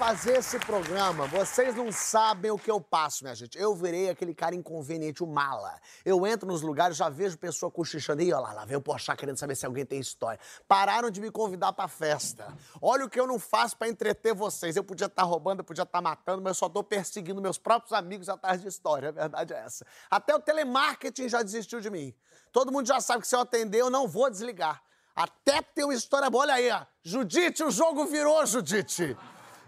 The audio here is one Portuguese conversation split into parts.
Fazer esse programa, vocês não sabem o que eu passo, minha gente. Eu virei aquele cara inconveniente, o mala. Eu entro nos lugares, já vejo pessoa cochichando. Ih, olha lá, lá vem o Porchat querendo saber se alguém tem história. Pararam de me convidar pra festa. Olha o que eu não faço pra entreter vocês. Eu podia estar roubando, eu podia estar matando, mas eu só tô perseguindo meus próprios amigos atrás de história. A verdade é essa. Até o telemarketing já desistiu de mim. Todo mundo já sabe que se eu atender, eu não vou desligar. Até ter uma história boa. Olha aí, ó. Judite, o jogo virou, Judite.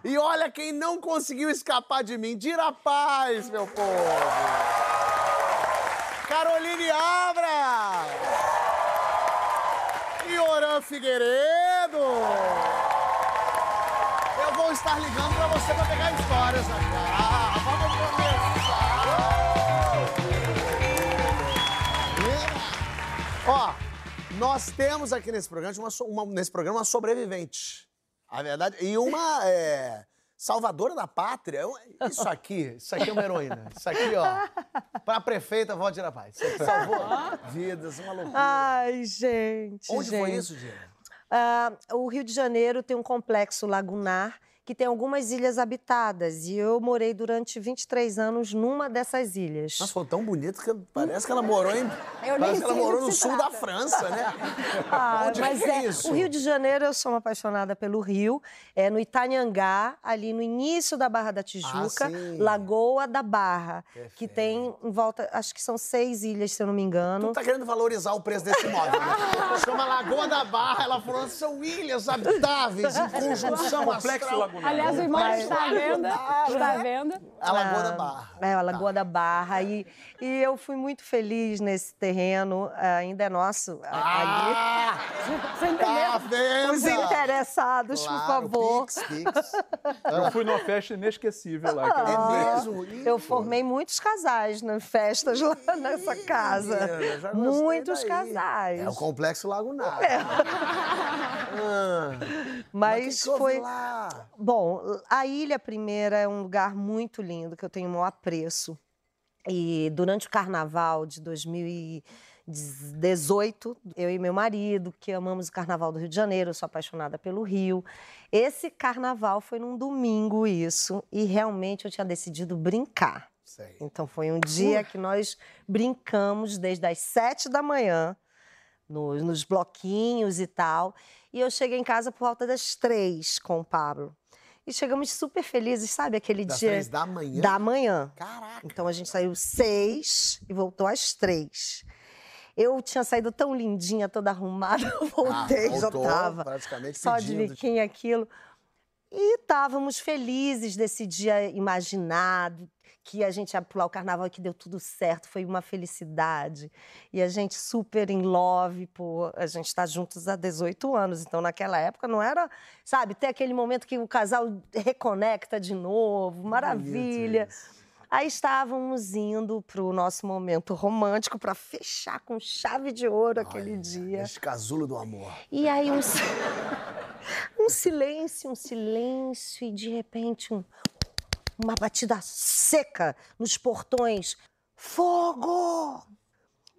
E olha quem não conseguiu escapar de mim. Dira paz, meu povo. Caroline Abra. E Oran Figueiredo. Eu vou estar ligando pra você pra pegar histórias aqui. Vamos começar. Ó, nós temos aqui nesse programa uma, uma- nesse programa uma sobrevivente. A verdade. E uma é, salvadora da pátria. Eu- Isso aqui, isso aqui é uma heroína. Isso aqui, ó. Pra prefeita, volte da paz. Isso aqui salvou vidas, uma loucura. Ai, gente. Onde foi gente. isso, Dina? Ah, o Rio de Janeiro tem um complexo lagunar que tem algumas ilhas habitadas. E eu morei durante 23 anos numa dessas ilhas. Nossa, foi tão bonito que parece que ela morou em. Eu parece que ela morou no que sul da trata. França, né? Ah, Onde mas que é é, isso? o Rio de Janeiro, eu sou uma apaixonada pelo Rio. É no Itanhangá, ali no início da Barra da Tijuca, Ah. Lagoa da Barra, que Perfeito. tem em volta, acho que são seis ilhas, se eu não me engano. Tu tá querendo valorizar o preço desse imóvel, né? Chama Lagoa da Barra, ela falou, são ilhas habitáveis em conjunção Complexo astral. Lagunar. Aliás, o imóvel está à venda. Ah, Está à venda. A Lagoa Ah, da Barra. É, a Lagoa Tá. da Barra. E, e eu fui muito feliz nesse terreno, ah, ainda é nosso a- Ah! Você entendeu? Tá vendo? ali. Os interessados, por Claro, favor. Pix, Pix. Eu fui numa festa inesquecível lá. eu É mesmo? Ih, Eu formei muitos casais nas festas lá nessa Ih, casa. gostei Muitos daí. casais. É o Complexo Lagunar. Ah, Mas que que foi. Bom, a ilha primeira é um lugar muito lindo que eu tenho o maior apreço. E durante o carnaval de 2018, eu e meu marido, que amamos o carnaval do Rio de Janeiro, eu sou apaixonada pelo Rio. Esse carnaval foi num domingo, isso, e realmente eu tinha decidido brincar. Sei. Então foi um dia que nós brincamos desde as sete da manhã, nos, nos bloquinhos e tal. E eu cheguei em casa por volta das três com o Pablo. E chegamos super felizes, sabe? Aquele Das dia três da manhã? da manhã. Caraca. Então a gente saiu seis e voltou às três. Eu tinha saído tão lindinha, toda arrumada, eu voltei, Ah, já voltou tava praticamente só de pedindo. biquíni aquilo. E estávamos felizes desse dia imaginado, que a gente ia pular o carnaval e que deu tudo certo, foi uma felicidade. E a gente super in love, pô, a gente está juntos há 18 anos, então naquela época não era, sabe, ter aquele momento que o casal reconecta de novo, maravilha. Aí estávamos indo para o nosso momento romântico para fechar com chave de ouro aquele Olha, dia. Este casulo do amor. E aí um, um silêncio, um silêncio, e de repente um- uma batida seca nos portões. Fogo!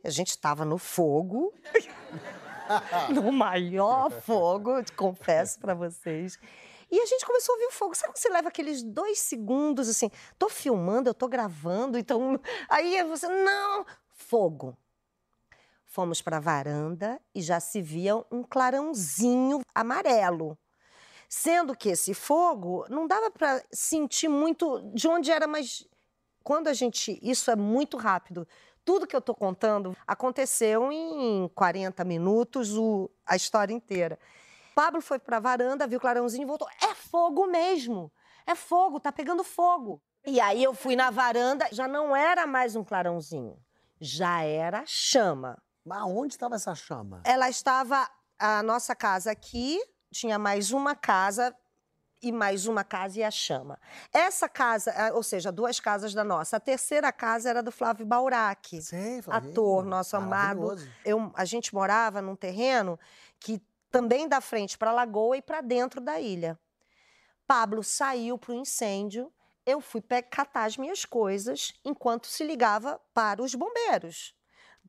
A gente estava no fogo, no maior fogo, confesso para vocês. E a gente começou a ouvir o fogo. Sabe quando você leva aqueles dois segundos assim? Tô filmando, eu tô gravando, então. Aí você. Não! Fogo. Fomos para a varanda e já se via um clarãozinho amarelo. Sendo que esse fogo não dava para sentir muito de onde era, mas quando a gente. Isso é muito rápido. Tudo que eu estou contando aconteceu em 40 minutos, o- a história inteira. Pablo foi para a varanda, viu o clarãozinho e voltou. É fogo mesmo! É fogo, tá pegando fogo. E aí eu fui na varanda, já não era mais um clarãozinho, já era chama. Mas onde estava essa chama? Ela estava a nossa casa aqui, tinha mais uma casa e mais uma casa e a chama. Essa casa, ou seja, duas casas da nossa. A terceira casa era do Flávio Baurac, Sei, Flavinho. ator, nosso amado. Eu, a gente morava num terreno que também dá frente para a lagoa e para dentro da ilha. Pablo saiu para o incêndio. Eu fui catar as minhas coisas enquanto se ligava para os bombeiros,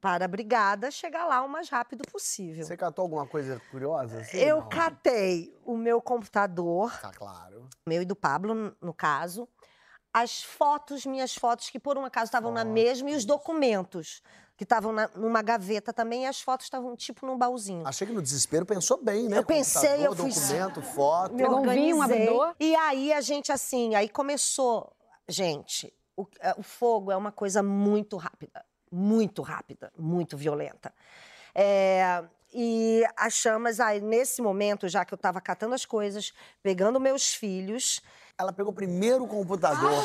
para a brigada chegar lá o mais rápido possível. Você catou alguma coisa curiosa? assim? Eu Não. catei o meu computador, Tá claro. meu e do Pablo, no caso, as fotos, minhas fotos, que por um acaso estavam na mesma, e os documentos, que estavam na- numa gaveta também, e as fotos estavam tipo num baúzinho. Achei que no desespero pensou bem, né? Eu pensei, eu fui- documento, foto. Me Pegou um um organizei. abridor? E aí a gente, assim, aí começou. Gente, o, é, o fogo é uma coisa muito rápida, muito rápida, muito violenta. É, e as chamas, aí, nesse momento, já que eu estava catando as coisas, pegando meus filhos, Ela pegou primeiro o computador,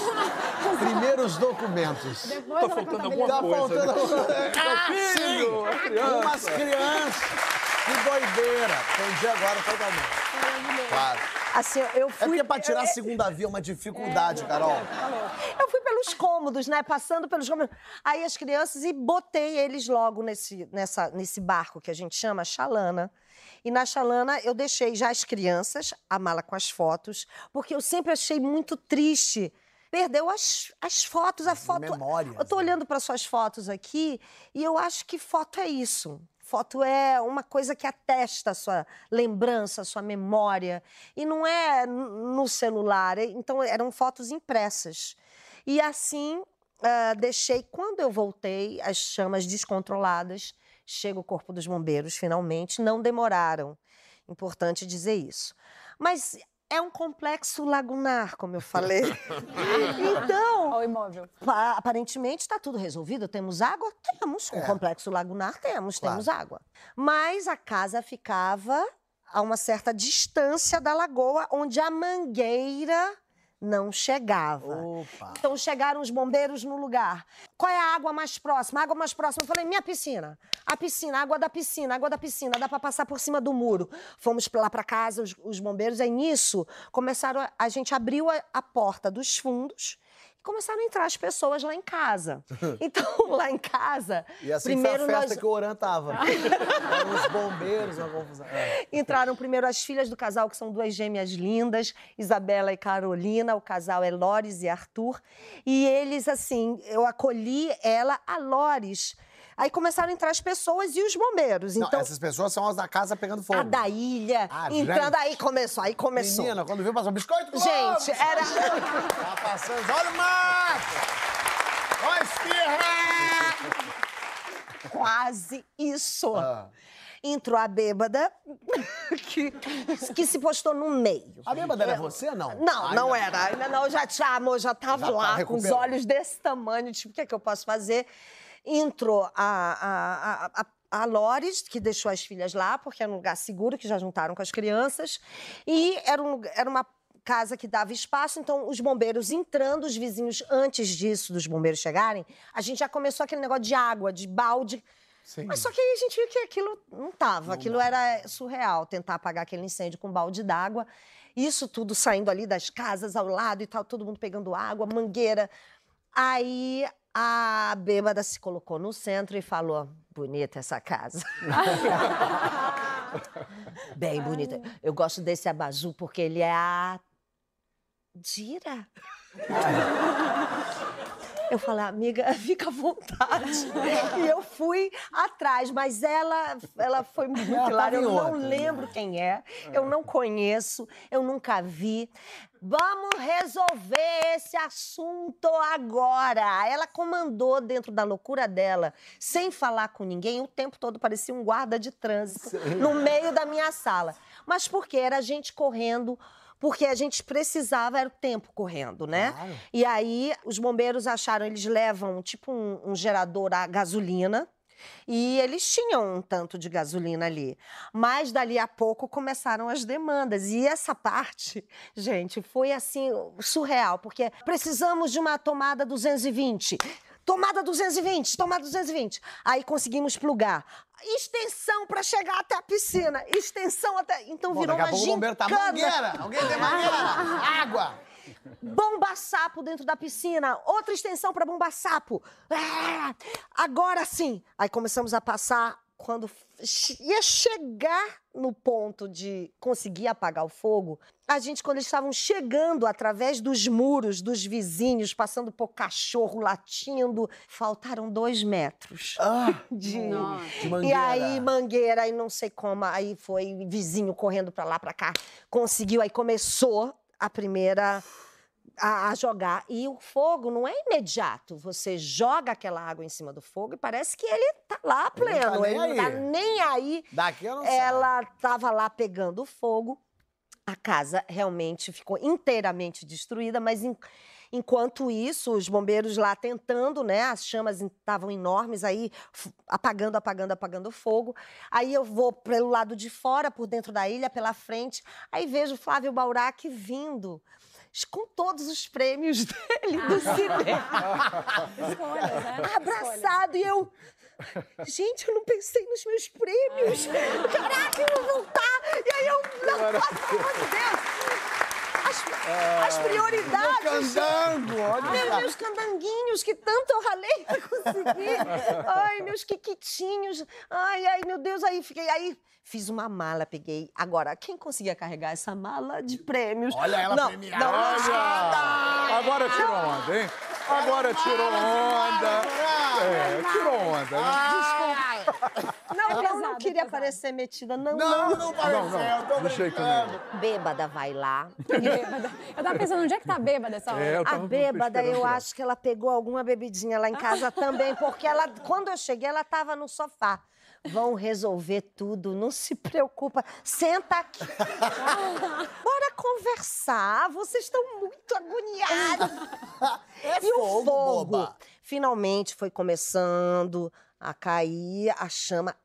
primeiro os documentos. Depois Tá ela faltando alguma Tá coisa. faltando né? Ah, filho, criança. Umas crianças. Que doideira. Entendi agora totalmente. Claro. Assim, eu É fui. porque pra tirar a segunda via é uma dificuldade, Carol. Eu fui pelos cômodos, né? Passando pelos cômodos. Aí as crianças e botei eles logo nesse, nessa, nesse barco que a gente chama Xalana. E na Xalana eu deixei já as crianças, a mala com as fotos, porque eu sempre achei muito triste. Perdeu as, as fotos, a foto. memórias, eu tô né? olhando para suas fotos aqui e eu acho que foto é isso. Foto é uma coisa que atesta a sua lembrança, a sua memória. E não é no celular. Então, eram fotos impressas. E assim, ah, deixei. Quando eu voltei, as chamas descontroladas. Chega o Corpo dos Bombeiros, finalmente. Não demoraram. Importante dizer isso. Mas é um complexo lagunar, como eu falei. então, Ao imóvel. Pa- aparentemente está tudo resolvido. Temos água? Temos. Com É. o complexo lagunar, temos. Claro. Temos água. Mas a casa ficava a uma certa distância da lagoa, onde a mangueira não chegava. Opa. Então chegaram os bombeiros no lugar. Qual é a água mais próxima? A água mais próxima. Eu falei, minha piscina. A piscina, a água da piscina, a água da piscina. Dá pra passar por cima do muro. Fomos lá pra casa, os, os bombeiros. Aí nisso, começaram. A, a gente abriu a, a porta dos fundos e começaram a entrar as pessoas lá em casa. Então, lá em casa, E assim primeiro foi a festa nós que o Oran tava. Eram os bombeiros, uma confusão. É. Entraram primeiro as filhas do casal, que são duas gêmeas lindas, Isabela e Carolina. O casal é Lores e Arthur. E eles, assim, eu acolhi ela, a Lores. Aí começaram a entrar as pessoas e os bombeiros. Não, Então, essas pessoas são as da casa pegando fogo. a da ilha, Ah, entrando, gente. aí começou, aí começou. Menina, quando viu, passou biscoito Globo! Gente, era. Tá passando, olha o mato! Olha a espirra! Quase isso. Ah. Entrou a bêbada, que, que se postou no meio. A bêbada era você, não? Não, Ai, não era. Ainda não, já tinha, amor, já tava Já tá lá, com os olhos desse tamanho, tipo, o que é que eu posso fazer? Entrou a, a, a, a, Lores, que deixou as filhas lá, porque era um lugar seguro, que já juntaram com as crianças, e era, um, era uma casa que dava espaço, então os bombeiros entrando, os vizinhos, antes disso, dos bombeiros chegarem, a gente já começou aquele negócio de água, de balde, Sim. mas só que aí a gente viu que aquilo não tava, aquilo era surreal, tentar apagar aquele incêndio com um balde d'água. Isso tudo saindo ali das casas ao lado e tal, todo mundo pegando água, mangueira. Aí a bêbada se colocou no centro e falou: bonita essa casa. Bem bonita. Eu gosto desse abajur porque ele é a. Dira. Eu falei, amiga, fica à vontade. E eu fui atrás, mas ela, ela foi muito Ela clara. Eu não né? lembro quem é, eu não conheço, eu nunca vi. Vamos resolver esse assunto agora. Ela comandou dentro da loucura dela, sem falar com ninguém, o tempo todo parecia um guarda de trânsito no meio da minha sala. Mas por quê? Era gente correndo porque a gente precisava, era o tempo correndo, né? Claro. E aí os bombeiros acharam, eles levam tipo um, um gerador a gasolina. E eles tinham um tanto de gasolina ali. Mas dali a pouco começaram as demandas. E essa parte, gente, foi assim, surreal, porque precisamos de uma tomada 220. Tomada 220, tomada 220. Aí conseguimos plugar. Extensão pra chegar até a piscina. Extensão até. Então Bom, virou daqui a uma pouco o bombeiro tá gincana. mangueira. Alguém tem mangueira? Água. Bomba sapo dentro da piscina, outra extensão para bomba sapo. Ah, agora sim. Aí começamos a passar quando ia chegar no ponto de conseguir apagar o fogo. A gente quando eles estavam chegando através dos muros dos vizinhos, passando por cachorro latindo, faltaram dois metros Ah, de de e mangueira. aí, mangueira, e não sei como, aí foi vizinho correndo pra lá, pra cá, conseguiu, aí começou a primeira a, a jogar. E o fogo não é imediato. Você joga aquela água em cima do fogo e parece que ele tá lá Ele não tá pleno. nem Ele não tá aí. nem aí. Eu não sei. Ela tava lá pegando fogo. A casa realmente ficou inteiramente destruída, mas em- enquanto isso, os bombeiros lá tentando, né? As chamas estavam enormes, aí apagando, apagando, apagando o fogo. Aí eu vou pelo lado de fora, por dentro da ilha, pela frente, aí vejo o Flávio Baurac vindo. Com todos os prêmios dele do cinema Escolhas, né? abraçado e eu. Gente, eu não pensei nos meus prêmios. Caraca, eu vou voltar. E aí eu. Não, pelo amor de Deus. As, as prioridades. Candango, olha Meus, só. meus candanguinhos que tanto eu ralei pra conseguir. Ai, meus quiquitinhos. Ai, ai, meu Deus, aí fiquei. Aí fiz uma mala, peguei. Agora, quem conseguia carregar essa mala de prêmios? Olha ela não, premiada. Não, Olha! Agora tirou onda, hein? Agora tirou onda. É, tirou onda, né? Não, eu não pesado, queria é pesado. parecer metida, não, Não, não. não pareceu, eu tô De jeito brincando. Bêbada vai lá. Bêbada. Eu tava pensando, onde é que tá bêbada essa hora? É, eu A tava bêbada, eu acho que ela pegou alguma bebidinha lá em casa também, porque ela, quando eu cheguei, ela estava no sofá. Vão resolver tudo, não se preocupa. Senta aqui. Bora conversar. Vocês estão muito agoniados. É E o fogo, fogo boba. finalmente foi começando a cair, a chama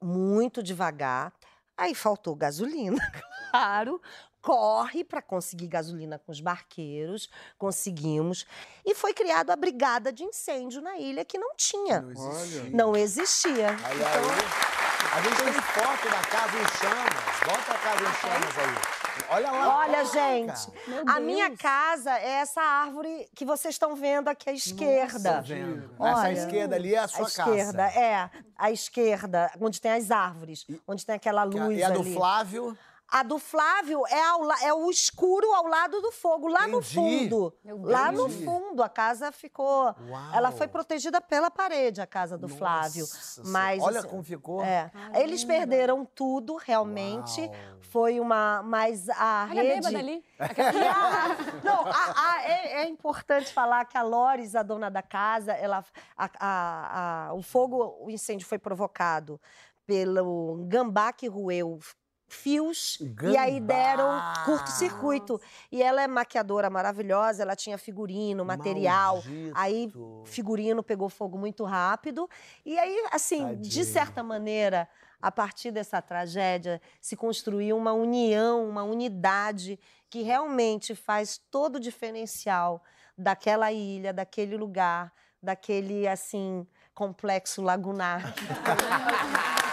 muito devagar. Aí faltou gasolina, claro. Corre para conseguir gasolina com os barqueiros, conseguimos. E foi criada a brigada de incêndio na ilha, que não tinha. Não existia. Não existia. Olha aí. A gente tem foto da casa em chamas. Bota a casa em chamas aí. Olha lá. Olha, gente, a minha casa é essa árvore que vocês estão vendo aqui à esquerda. Essa Olha. esquerda ali é a sua a esquerda, casa. é. A esquerda, onde tem as árvores, onde tem aquela Que a- luz E a do ali. Flávio. A do Flávio é, ao é o escuro ao lado do fogo, lá no Entendi. fundo. Meu Lá no fundo, a casa ficou. Uau. Ela foi protegida pela parede, a casa do Flávio. Nossa Mas Olha assim, como ficou. É. Eles perderam tudo, realmente. Uau. Foi uma. Mas a Olha a rede. bêbada ali. A- não, a- a- é, é importante falar que a Lores, a dona da casa, ela, a- a- a- o fogo, o incêndio foi provocado pelo gambá que roeu fios e aí Gambá! deram curto-circuito. E ela é maquiadora maravilhosa, ela tinha figurino, material. Maldito. Aí figurino pegou fogo muito rápido. E aí, assim, de Tadinho. certa maneira, a partir dessa tragédia, se construiu uma união, uma unidade que realmente faz todo o diferencial daquela ilha, daquele lugar, daquele, assim, complexo lagunar.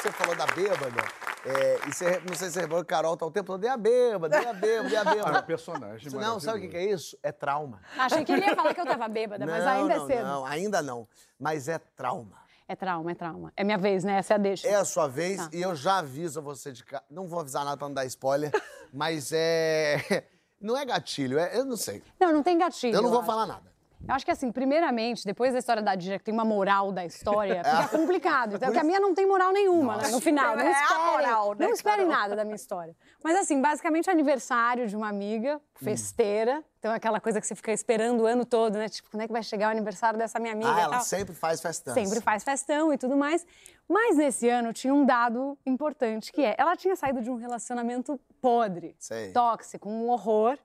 Você falou da bêbada. É, e você, não sei se você reparou que Carol tá o tempo todo, e a bêbada, e a bêbada, e a Ah, é um bêbada. personagem Não, sabe o que que é isso? É trauma. Achei que ele ia falar que eu tava bêbada, mas não, ainda não, é cedo. Não, ainda não. Mas é trauma. É trauma, é trauma. É minha vez, né? Essa é a deixa. É a sua vez Tá. e eu já aviso você de casa. Não vou avisar nada pra não dar spoiler, mas é. Não é gatilho, é, eu não sei. Não, não tem gatilho. Eu não vou acho. falar nada. Eu acho que assim, primeiramente, depois da história da Dija, que tem uma moral da história, fica complicado. Então, que a minha não tem moral nenhuma, né? No final. Não É esperem, moral, né, não esperem Carol? nada da minha história. Mas assim, basicamente, aniversário de uma amiga, festeira. Então, aquela coisa que você fica esperando o ano todo, né? Tipo, quando é que vai chegar o aniversário dessa minha amiga Ah, ela sempre faz festança. Sempre faz festão e tudo mais. Mas nesse ano tinha um dado importante, que é, ela tinha saído de um relacionamento podre, Sei. tóxico, um horror,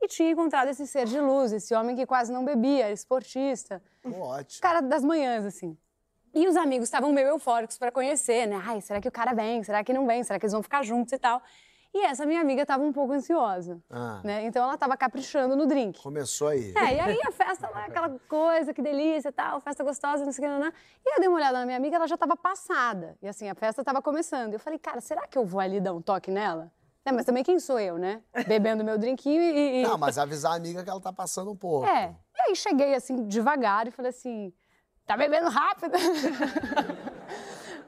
e tinha encontrado esse ser de luz, esse homem que quase não bebia, era esportista, ótimo. cara das manhãs, assim. E os amigos estavam meio eufóricos para conhecer, né? Ai, será que o cara vem? Será que não vem? Será que eles vão ficar juntos e tal? E essa minha amiga tava um pouco ansiosa, Ah. né? Então ela tava caprichando no drink. Começou aí. É, e aí a festa lá, aquela coisa, que delícia e tal, festa gostosa, não sei o que, não. E eu dei uma olhada na minha amiga, ela já tava passada. E assim, a festa tava começando. Eu falei, cara, será que eu vou ali dar um toque nela? É, mas também quem sou eu, né? Bebendo meu drinquinho e... e- Não, mas avisar a amiga que ela tá passando um pouco. É. E aí cheguei assim, devagar, e falei assim, tá bebendo rápido?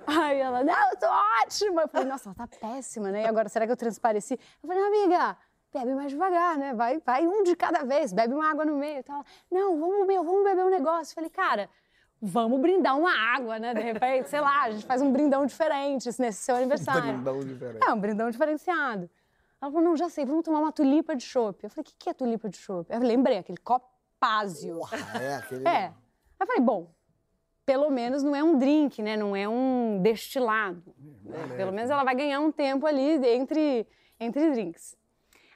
Aí ela, não, eu tô ótima. Eu falei, nossa, ela tá péssima, né? E agora, será que eu transpareci? Eu falei, amiga, bebe mais devagar, né? Vai, vai um de cada vez, bebe uma água no meio e tal. Não, vamos, meu, vamos beber um negócio. Eu falei, cara, vamos brindar uma água, né? De repente, sei lá, a gente faz um brindão diferente nesse seu aniversário. Brindão diferente. É, um brindão diferenciado. Ela falou, não, já sei, vamos tomar uma tulipa de chopp. Eu falei, o que, que é tulipa de chopp? Eu lembrei, aquele copásio. Porra, é aquele. É. Aí eu falei, bom, pelo menos não é um drink, né? Não é um destilado. né? Pelo menos ela vai ganhar um tempo ali entre, entre drinks.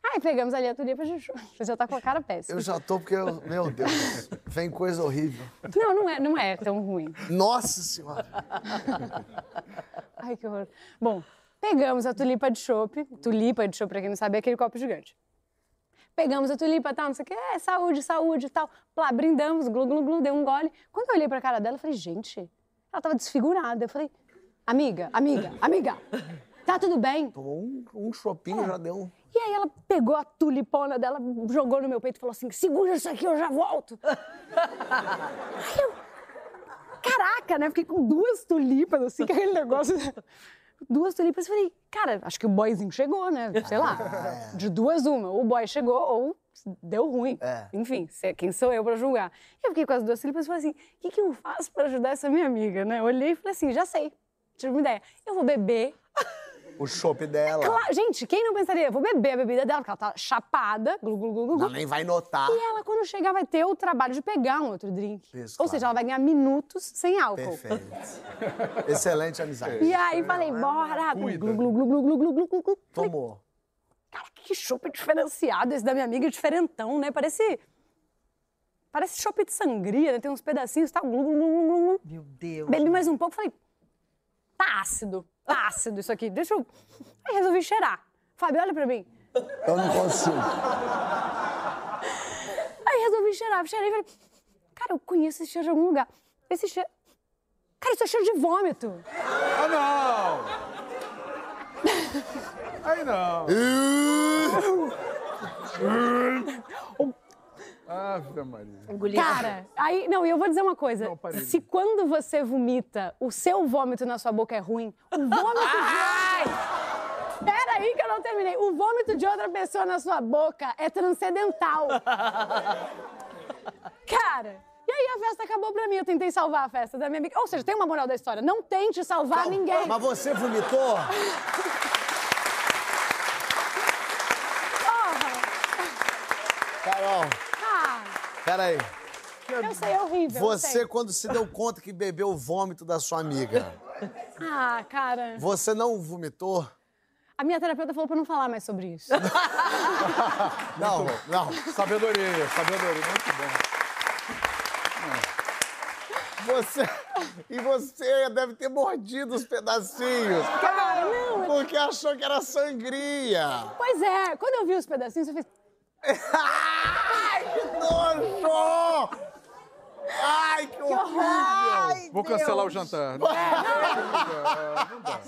Aí pegamos ali a tulipa de chopp. Você já tá com a cara péssima. Eu já tô porque, eu- meu Deus, vem coisa horrível. Não, não é, não é tão ruim. Nossa Senhora. Ai, que horror. Bom, pegamos a tulipa de chopp. Tulipa de chopp, pra quem não sabe, é aquele copo gigante. Pegamos a tulipa e tal, não sei o quê, é, saúde, saúde e tal. Plá, brindamos, glu, glu, glu, dei um gole. Quando eu olhei pra cara dela, eu falei, gente, ela tava desfigurada. Eu falei, amiga, amiga, amiga, tá tudo bem? Tomou um, um chopinho, já deu um. E aí ela pegou a tulipona dela, jogou no meu peito e falou assim, segura isso aqui, eu já volto. aí eu, caraca, né? Fiquei com duas tulipas, assim, com aquele negócio... Duas tulipas, falei, cara, acho que o boyzinho chegou, né? Sei lá, de duas uma. O boy chegou ou deu ruim. É. Enfim, cê- quem sou eu pra julgar? E eu fiquei com as duas tulipas e falei assim, o que, que eu faço pra ajudar essa minha amiga, né? Eu olhei e falei assim, já sei, tive uma ideia. Eu vou beber O chopp dela. Claro, gente, quem não pensaria? Eu vou beber a bebida dela, porque ela tá chapada, glu, glu, glu, glu, Ela nem vai notar. E ela, quando chegar, vai ter o trabalho de pegar um outro drink. Isso, Ou claro. seja, ela vai ganhar minutos sem álcool. Perfeito. Excelente amizade. E aí falei, bora! Glu, glu, glu, glu, glu, glu, glu, glu, Tomou. cara, que chopp diferenciado esse da minha amiga, diferentão, né? Parece... Parece chopp de sangria, né? Tem uns pedacinhos, tá? Glu, glu, glu, glu, glu. Meu Deus. Bebi mais um pouco, falei, tá ácido, tá ácido isso aqui, deixa eu... Aí resolvi cheirar. Fábio, olha pra mim. Eu não consigo. Aí resolvi cheirar, cheirei e falei, cara, eu conheço esse cheiro de algum lugar. Esse cheiro... Cara, isso é cheiro de vômito. Ah, não! Aí não. Ave Maria. Engoli. Cara, aí, não, e eu vou dizer uma coisa. Não, parei. Se quando você vomita, o seu vômito na sua boca é ruim, o vômito de outra... Pera aí que eu não terminei. O vômito de outra pessoa na sua boca é transcendental. Cara, e aí a festa acabou pra mim. Eu tentei salvar a festa da minha amiga. Ou seja, tem uma moral da história. Não tente salvar ninguém. Mas você vomitou? Carol, Ah, peraí. eu sei, é horrível. Você, quando se deu conta que bebeu o vômito da sua amiga, Ah, cara. você não vomitou? A minha terapeuta falou pra não falar mais sobre isso. Não, não. Sabedoria, sabedoria, muito bom. Você. E você deve ter mordido os pedacinhos. Cara, não. Porque achou que era sangria. Pois é, quando eu vi os pedacinhos, eu fiz. Ai, que nojo! Ai, que horrível! Vou cancelar o jantar. Não, dá, não dá.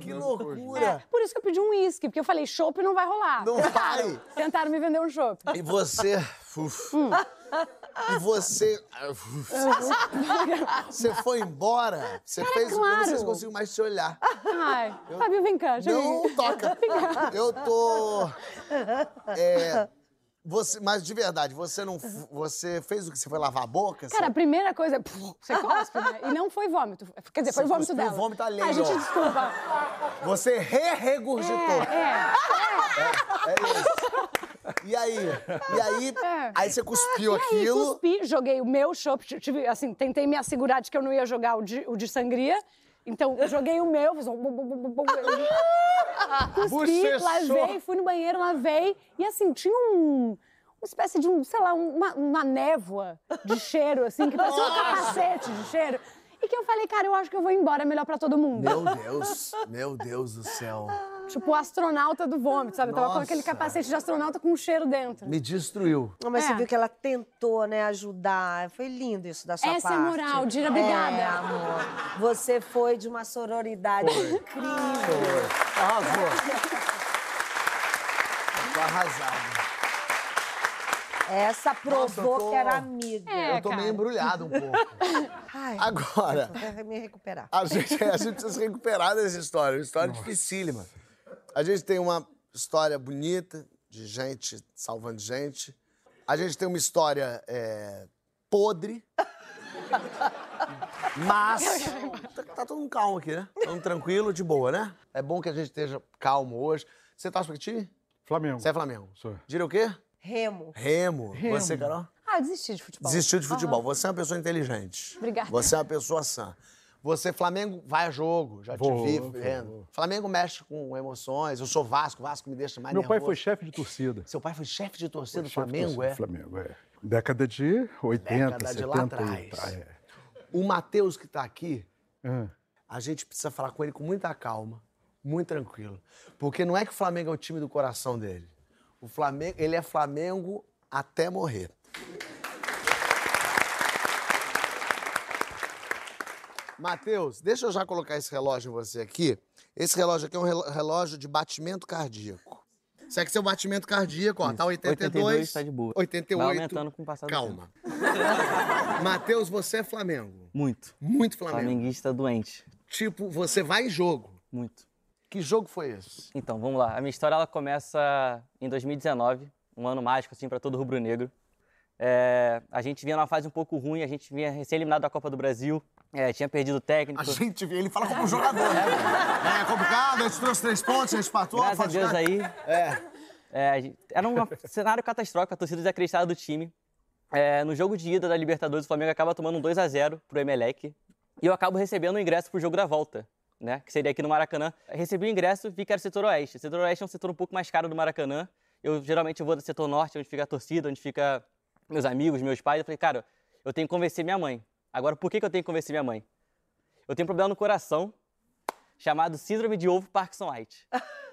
Que loucura! Por isso que eu pedi um uísque, porque eu falei, chopp não vai rolar. Não vai. Tentaram me vender um chopp. E você. uf. E você. uf. Você foi embora? Você Cara, fez o que claro. vocês conseguiam mais se olhar. Ai, Fábio, vem cá, Não toca. Eu tô. É, você, mas de verdade, você não. Você fez o que? Você foi lavar a boca? Cara, a primeira coisa é. puf, Você cospe, né? E não foi vômito. Quer dizer, foi vômito dela. vômito alheio, Ai, gente, desculpa. Você re-regurgitou. É, É isso. E aí? E aí? É. Aí você cuspiu aí, aquilo. cuspi, joguei o meu chopp, tive, assim, tentei me assegurar de que eu não ia jogar o de, o de sangria. Então, eu joguei o meu, fiz um... bum, bum, bum, bum, bum, Cuspi, lavei, fui no banheiro, lavei. E assim, tinha um... Uma espécie de um, sei lá, uma, uma névoa de cheiro, assim, que parecia um capacete de cheiro. E que eu falei, cara, eu acho que eu vou embora, é melhor pra todo mundo. Meu Deus, meu Deus do céu. Tipo o astronauta do vômito, sabe? Eu tava com Nossa. aquele capacete de astronauta com um cheiro dentro. Me destruiu. Não, mas você É. viu que ela tentou, né, ajudar. Foi lindo isso da sua Essa é parte. moral, Dira, obrigada. É, amor. Você foi de uma sororidade incrível. Arrasou. Tô arrasado. Essa provou Nossa, tô- que era amiga. É, eu tô cara. meio embrulhado um pouco. Ai, Agora, me recuperar. a gente, a gente precisa se recuperar dessa história. Uma história dificílima. A gente tem uma história bonita de gente salvando gente. A gente tem uma história é, podre. Mas. Tá, tá todo mundo calmo aqui, né? Todo mundo tranquilo, de boa, né? É bom que a gente esteja calmo hoje. Você torce pra que time? Flamengo. Você é Flamengo? Sou. Diria o quê? Remo. Remo. Você, Carol? Ah, desisti de futebol. Desistiu de futebol. Você é uma pessoa inteligente. Obrigada. Você é uma pessoa sã. Você, Flamengo, vai a jogo, já Vou, te vi vendo. vou. Flamengo mexe com emoções. Eu sou Vasco, Vasco me deixa mais Meu pai nervoso. foi chefe de torcida. Seu pai foi chefe de torcida do de Flamengo, torcida é? Flamengo, é. Década de 80, Década de 70. lá atrás. tá, é. O Matheus que tá aqui, Ah, a gente precisa falar com ele com muita calma, muito tranquilo. Porque não é que o Flamengo é o time do coração dele. O Flamengo, ele é Flamengo até morrer. Matheus, deixa eu já colocar esse relógio em você aqui. Esse relógio aqui é um relógio de batimento cardíaco. Isso aqui é seu batimento cardíaco, ó. Tá 82. 82 tá de boa. 88. Vai aumentando com o passar do Calma. Matheus, você é Flamengo. Muito. Muito Flamengo. Flamenguista doente. Tipo, você vai em jogo. Muito. Que jogo foi esse? Então, vamos lá. A minha história ela começa em 2019, um ano mágico assim para todo rubro-negro. É, a gente vinha numa fase um pouco ruim, a gente vinha recém-eliminado da Copa do Brasil, é, tinha perdido o técnico. A gente, ele fala como jogador, né? É complicado, a gente trouxe três pontos, a gente empatou. Graças a Deus aí. É. É, era um cenário catastrófico, a torcida desacreditada do time. É, no jogo de ida da Libertadores, o Flamengo acaba tomando um 2 a 0 pro Emelec. E eu acabo recebendo o ingresso pro jogo da volta, né? Que seria aqui no Maracanã. Recebi o ingresso, vi que era o setor oeste. O setor oeste é um setor um pouco mais caro do Maracanã. Eu geralmente vou do setor norte, onde fica a torcida, onde fica meus amigos, meus pais. Eu falei, cara, eu tenho que convencer minha mãe. Agora, por que, que eu tenho que convencer minha mãe? Eu tenho um problema no coração chamado Síndrome de Ovo Parkinson-White.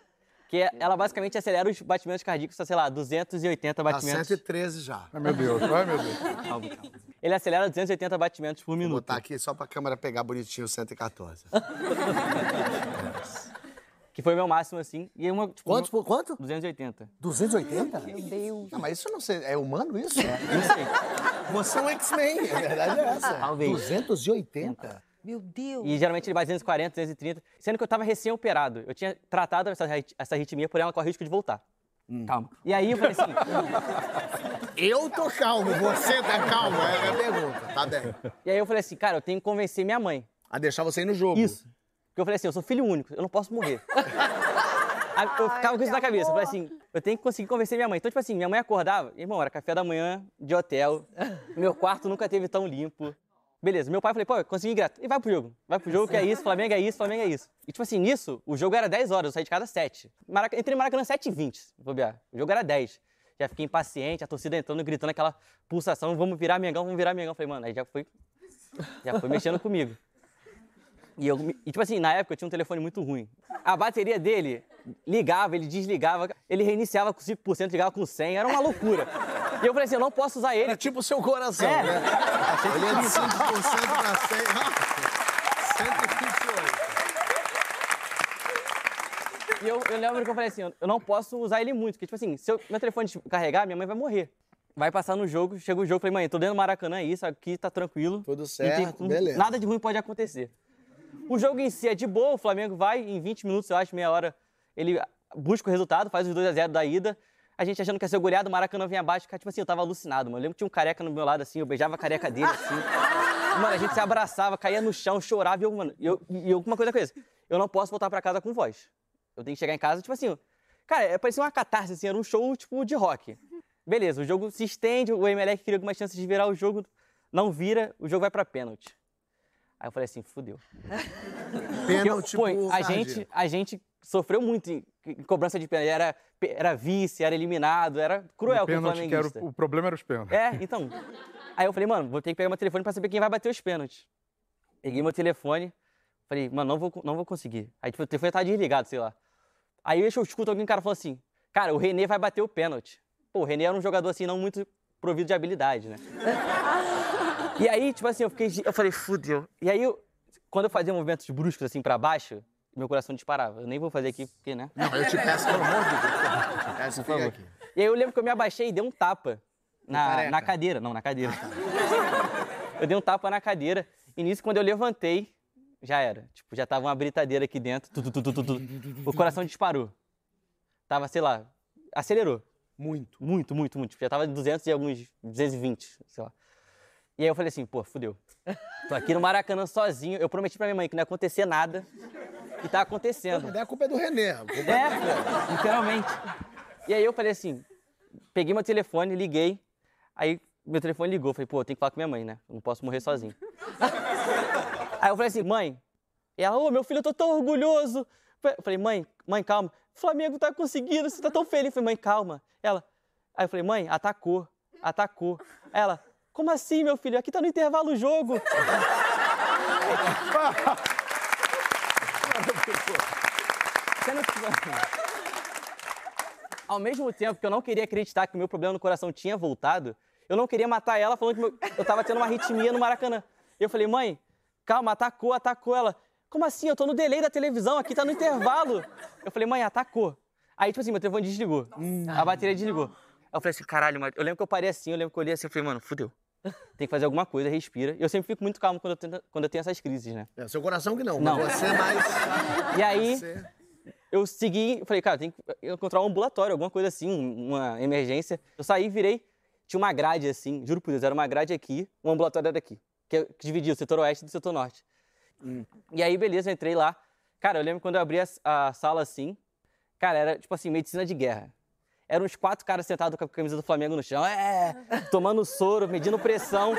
Que é- ela basicamente acelera os batimentos cardíacos a, sei lá, 280 Tá batimentos. 113 já. Ai, meu Deus, ai, meu Deus. Calma, calma. Ele acelera 280 batimentos por Vou minuto. botar aqui só pra câmera pegar bonitinho o 114. Que foi o meu máximo, assim. E uma, tipo, Quantos por quanto? 280. 280? Meu Deus. Não, mas isso não sei. É humano isso? Não sei. Você é um X-Men, a verdade é essa. Talvez. 280? Meu Deus. E geralmente ele vai 240, 230. Sendo que eu tava recém-operado. Eu tinha tratado essa, essa arritmia, porém ela corre risco de voltar. Calma. E aí eu falei assim, Eu tô calmo, você tá calmo? É a pergunta. Tá bem. e aí eu falei assim, cara, eu tenho que convencer minha mãe. A deixar você ir no jogo. Isso. Porque eu falei assim, eu sou filho único, eu não posso morrer. Aí eu ficava com isso na cabeça. Eu falei assim, eu tenho que conseguir convencer minha mãe. Então, tipo assim, minha mãe acordava, irmão, era café da manhã de hotel. Meu quarto nunca teve tão limpo. Beleza, meu pai falei, pô, consegui ingresso. E vai pro jogo. Vai pro jogo, que é isso, Flamengo é isso, Flamengo é isso. E tipo assim, nisso, o jogo era 10 horas, eu saí de casa às 7. Maraca... Entrei no Maracanã 7 e 20, se bobear. O jogo era 10. Já fiquei impaciente, a torcida entrando, gritando aquela pulsação, vamos virar Mengão, vamos virar Mengão. Falei, mano, aí já foi, já foi mexendo comigo. E, eu, e, tipo assim, na época eu tinha um telefone muito ruim. A bateria dele ligava, ele desligava, ele reiniciava com 5%, ligava com 100, era uma loucura. E eu falei assim, eu não posso usar ele. É tipo o seu coração, É. né? Ele é de 5% pra 100. ó. 128. E eu, eu lembro que eu falei assim, eu não posso usar ele muito, porque tipo assim, se eu- meu telefone carregar, minha mãe vai morrer. Vai passar no jogo, chega o jogo, falei, mãe, tô dentro do Maracanã, é isso, aqui tá tranquilo. Tudo certo, tem- beleza. Nada de ruim pode acontecer. O jogo em si é de boa, o Flamengo vai em 20 minutos, eu acho, meia hora, ele busca o resultado, faz os 2 a 0 da ida. A gente achando que ia ser goleado, o Maracanã vinha abaixo, cara, tipo assim, eu tava alucinado, mano. Eu lembro que tinha um careca no meu lado, assim, eu beijava a careca dele, assim. Mano, a gente se abraçava, caía no chão, chorava, e eu, mano, eu, e eu uma coisa com isso, eu não posso voltar pra casa com voz. Eu tenho que chegar em casa, tipo assim, cara, é, parecia uma catarse, assim, era um show, tipo, de rock. Beleza, o jogo se estende, o Emelec queria algumas chances de virar o jogo, não vira, o jogo vai pra pênalti. Aí eu falei assim, fudeu. Pênalti pô, pro a gente, a gente sofreu muito em, em cobrança de pênalti. Era, era vice, era eliminado, era cruel O com o pênalti, que era flamenguista. o, o problema era os pênaltis. É, então. Aí eu falei, mano, vou ter que pegar meu telefone pra saber quem vai bater os pênaltis. Peguei meu telefone, falei, mano, não vou, não vou conseguir. Aí tipo, o telefone tava desligado, sei lá. Aí eu escuto alguém, cara, falou assim, cara, o René vai bater o pênalti. Pô, o René era um jogador assim, não muito provido de habilidade, né? e aí, tipo assim, eu fiquei, eu falei, fudeu. E aí, eu, quando eu fazia movimentos bruscos assim pra baixo, meu coração disparava. Eu nem vou fazer aqui, porque, né? Não, eu te peço, pelo amor de Deus. Eu te peço, Por favor. aqui. E aí eu lembro que eu me abaixei e dei um tapa na, na cadeira. Não, na cadeira. eu dei um tapa na cadeira. E nisso, quando eu levantei, já era. Tipo, já tava uma britadeira aqui dentro. Tu, tu, tu. O coração disparou. Tava, sei lá, acelerou. Muito. Muito, muito, muito. Tipo, Já tava 200 e alguns 220, sei lá. E aí eu falei assim, pô, fudeu. Tô aqui no Maracanã sozinho. Eu prometi pra minha mãe que não ia acontecer nada. E tá acontecendo. Daí a culpa é do a culpa É, pô, literalmente. E aí eu falei assim, peguei meu telefone, liguei, aí meu telefone ligou, falei, pô, eu tenho que falar com minha mãe, né? Eu não posso morrer sozinho. aí eu falei assim, mãe, e ela, ô, meu filho, eu tô tão orgulhoso. Eu falei, mãe, mãe, calma. Flamengo tá conseguindo, você tá tão feliz. Eu falei, mãe, calma. Ela, aí eu falei, mãe, atacou, atacou. Ela, como assim, meu filho? Aqui tá no intervalo o jogo. Ao mesmo tempo que eu não queria acreditar que o meu problema no coração tinha voltado, eu não queria matar ela falando que meu- eu tava tendo uma arritmia no Maracanã. Eu falei, mãe, calma, atacou, atacou ela. Como assim? Eu tô no delay da televisão, aqui tá no intervalo. Eu falei, mãe, atacou. Aí, tipo assim, meu telefone desligou. A bateria desligou. Aí eu falei assim, caralho, mas eu lembro que eu parei assim, eu lembro que eu olhei assim, eu falei, mano, fudeu. Tem que fazer alguma coisa, respira. E eu sempre fico muito calmo quando eu, tento- quando eu tenho essas crises, né? É, seu coração que não, Não. você é mais... E aí, Você... eu segui, falei, cara, tem que encontrar um ambulatório, alguma coisa assim, um- uma emergência. Eu saí, virei, tinha uma grade assim, juro por Deus, era uma grade aqui, um ambulatório era aqui, que, que dividia o setor oeste do setor norte. E aí, beleza, eu entrei lá. Cara, eu lembro quando eu abri a, a sala assim, cara, era tipo assim, medicina de guerra. Eram uns quatro caras sentados com a camisa do Flamengo no chão, é, tomando soro, medindo pressão.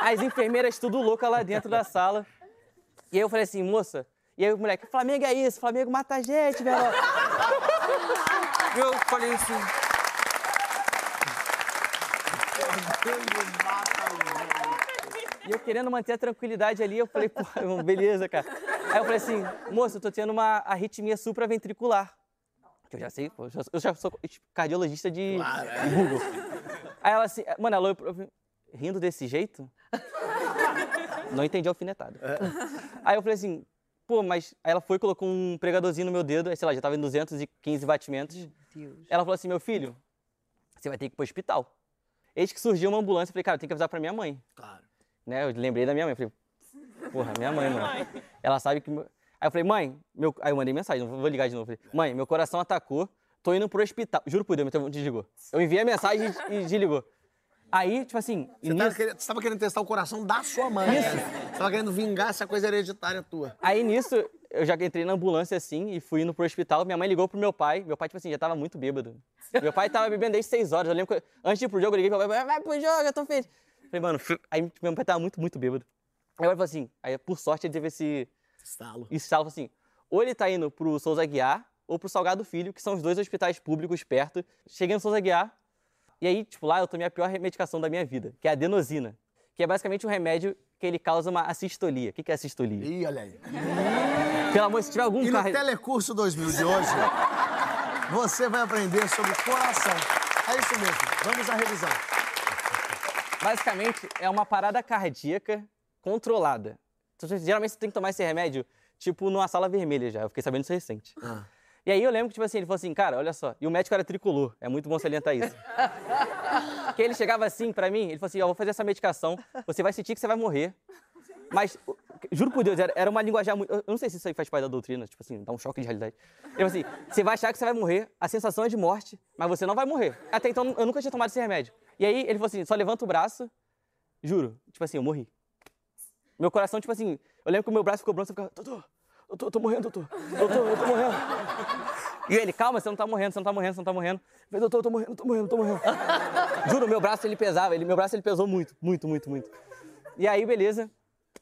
As enfermeiras tudo louca lá dentro da sala. E aí eu falei assim, moça. E aí o moleque, Flamengo é isso, Flamengo mata a gente, velho. Eu falei assim. E eu querendo manter a tranquilidade ali, eu falei, pô, beleza, cara. Aí eu falei assim, moça, eu tô tendo uma arritmia supraventricular. Que eu já sei, pô, eu já- eu já sou cardiologista de, de Google. Aí ela assim, mano, ela mim, rindo desse jeito? Não entendi a alfinetada. Aí eu falei assim, pô, mas. Aí ela foi e colocou um pregadorzinho no meu dedo, aí sei lá, já tava em 215 batimentos. Ela falou assim: meu filho, você vai ter que ir pro hospital. Eis que surgiu uma ambulância, eu falei, cara, eu tenho que avisar pra minha mãe. Claro. Né? Eu lembrei da minha mãe, eu falei, porra, minha mãe, mano. Ela sabe que. Aí eu falei, mãe, meu... aí eu mandei mensagem, não vou ligar de novo. Falei, mãe, meu coração atacou, tô indo pro hospital. Juro por Deus, meu telefone desligou. Eu enviei a mensagem e desligou. Aí, tipo assim, Você nisso- tava, querendo, você tava querendo testar o coração da sua mãe. né? Você tava querendo vingar essa coisa hereditária tua. Aí nisso, eu já entrei na ambulância assim e fui indo pro hospital. Minha mãe ligou pro meu pai. Meu pai, tipo assim, já tava muito bêbado. Meu pai tava bebendo desde 6 horas. Eu lembro que antes de ir pro jogo, eu liguei pro meu pai, vai pro jogo, eu tô feliz. Falei, mano, aí tipo, meu pai tava muito, muito bêbado. Aí eu falei assim, aí por sorte ele teve esse Estalo. estalo assim, ou ele tá indo pro Souza Guiar ou pro Salgado Filho, que são os dois hospitais públicos perto. Cheguei no Souza Guiar, e aí, tipo, lá eu tomei a pior medicação da minha vida, que é a adenosina, que é basicamente um remédio que ele causa uma assistolia. O que que é assistolia? Ih, olha aí. Pelo amor, se tiver algum E no. Telecurso 2000 de hoje, você vai aprender sobre coração. É isso mesmo. Vamos à revisão. Basicamente, é uma parada cardíaca controlada. Então, geralmente você tem que tomar esse remédio, tipo, numa sala vermelha já. Eu fiquei sabendo isso recente. Ah. E aí eu lembro que, tipo assim, ele falou assim, cara, olha só. E o médico era tricolor. É muito bom salientar isso. que ele chegava assim pra mim, ele falou assim, ó, vou fazer essa medicação, você vai sentir que você vai morrer. Mas, juro por Deus, era, era uma linguajar muito... Eu não sei se isso aí faz parte da doutrina, tipo assim, dá um choque de realidade. Ele falou assim, você vai achar que você vai morrer, a sensação é de morte, mas você não vai morrer. Até então, eu nunca tinha tomado esse remédio. E aí ele falou assim, só levanta o braço, juro, tipo assim, eu morri. Meu coração, tipo assim, eu lembro que o meu braço ficou branco, eu ficava, doutor, doutor, eu tô morrendo, doutor, doutor, eu tô morrendo. E ele, calma, você não tá morrendo, você não tá morrendo, você não tá morrendo. Eu falei, doutor, eu tô morrendo, eu tô morrendo, eu tô morrendo. Juro, meu braço ele pesava, ele, meu braço ele pesou muito, muito, muito, muito. E aí, beleza.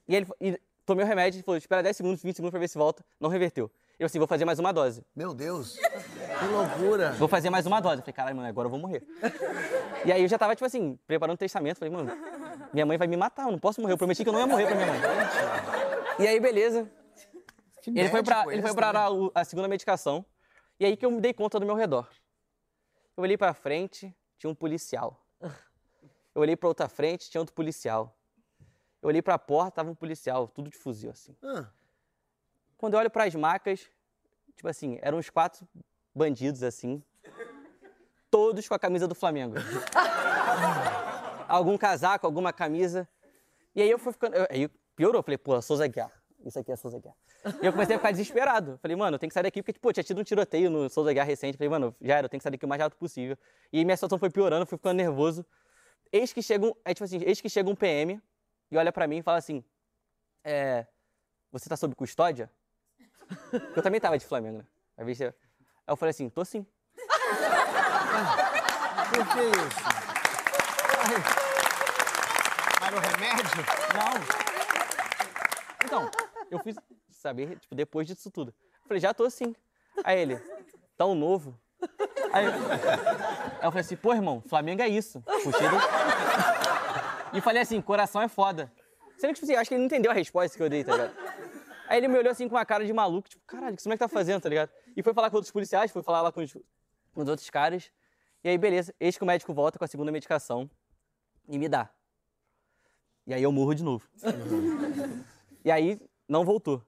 E ele e tomei o remédio, ele falou, espera 10 segundos, 20 segundos pra ver se volta. Não reverteu. Eu assim, vou fazer mais uma dose. Meu Deus. Que loucura. Vou fazer mais uma dose. Eu falei, caralho, mano, agora eu vou morrer. e aí eu já tava, tipo assim, preparando o testamento. Falei, mano, minha mãe vai me matar, eu não posso morrer. Eu prometi que eu não ia morrer pra minha mãe. E aí, beleza. Que Ele foi pra, médico ele foi pra né? a, a segunda medicação. E aí que eu me dei conta do meu redor. Eu olhei pra frente, tinha um policial. Eu olhei pra outra frente, tinha outro policial. Eu olhei pra porta, tava um policial, tudo de fuzil, assim. Ah, Quando eu olho pras macas, tipo assim, eram uns quatro bandidos, assim. Todos com a camisa do Flamengo. Algum casaco, alguma camisa. E aí eu fui ficando. eu- Aí piorou, falei, pô, Souza Guiar. Isso aqui é Souza Guiar. E eu comecei a ficar desesperado. Falei, mano, eu tenho que sair daqui, porque, tipo, tinha tido um tiroteio no Souza Guiar recente. Falei, mano, já era, eu tenho que sair daqui o mais rápido possível. E minha situação foi piorando, fui ficando nervoso. Eis que chega um. Aí, tipo assim, eis que chega um PM e olha pra mim e fala assim: É. Você tá sob custódia? Eu também tava de Flamengo, né? Aí eu falei assim, tô sim. por que isso? Para o remédio? Não. Então, eu fui saber, tipo, depois disso tudo. Eu falei, já tô sim. Aí ele, tão novo. Aí, eu- falei assim, pô, irmão, Flamengo é isso. Puxei do... E falei assim, coração é foda. Sendo que, tipo assim, acho que ele não entendeu a resposta que eu dei, tá ligado? Aí ele me olhou assim com uma cara de maluco, tipo, caralho, o que esse moleque tá fazendo, tá ligado? E foi falar com outros policiais, foi falar lá com os, com os outros caras. E aí, beleza, eis que o médico volta com a segunda medicação e me dá. E aí eu morro de novo. E aí não voltou.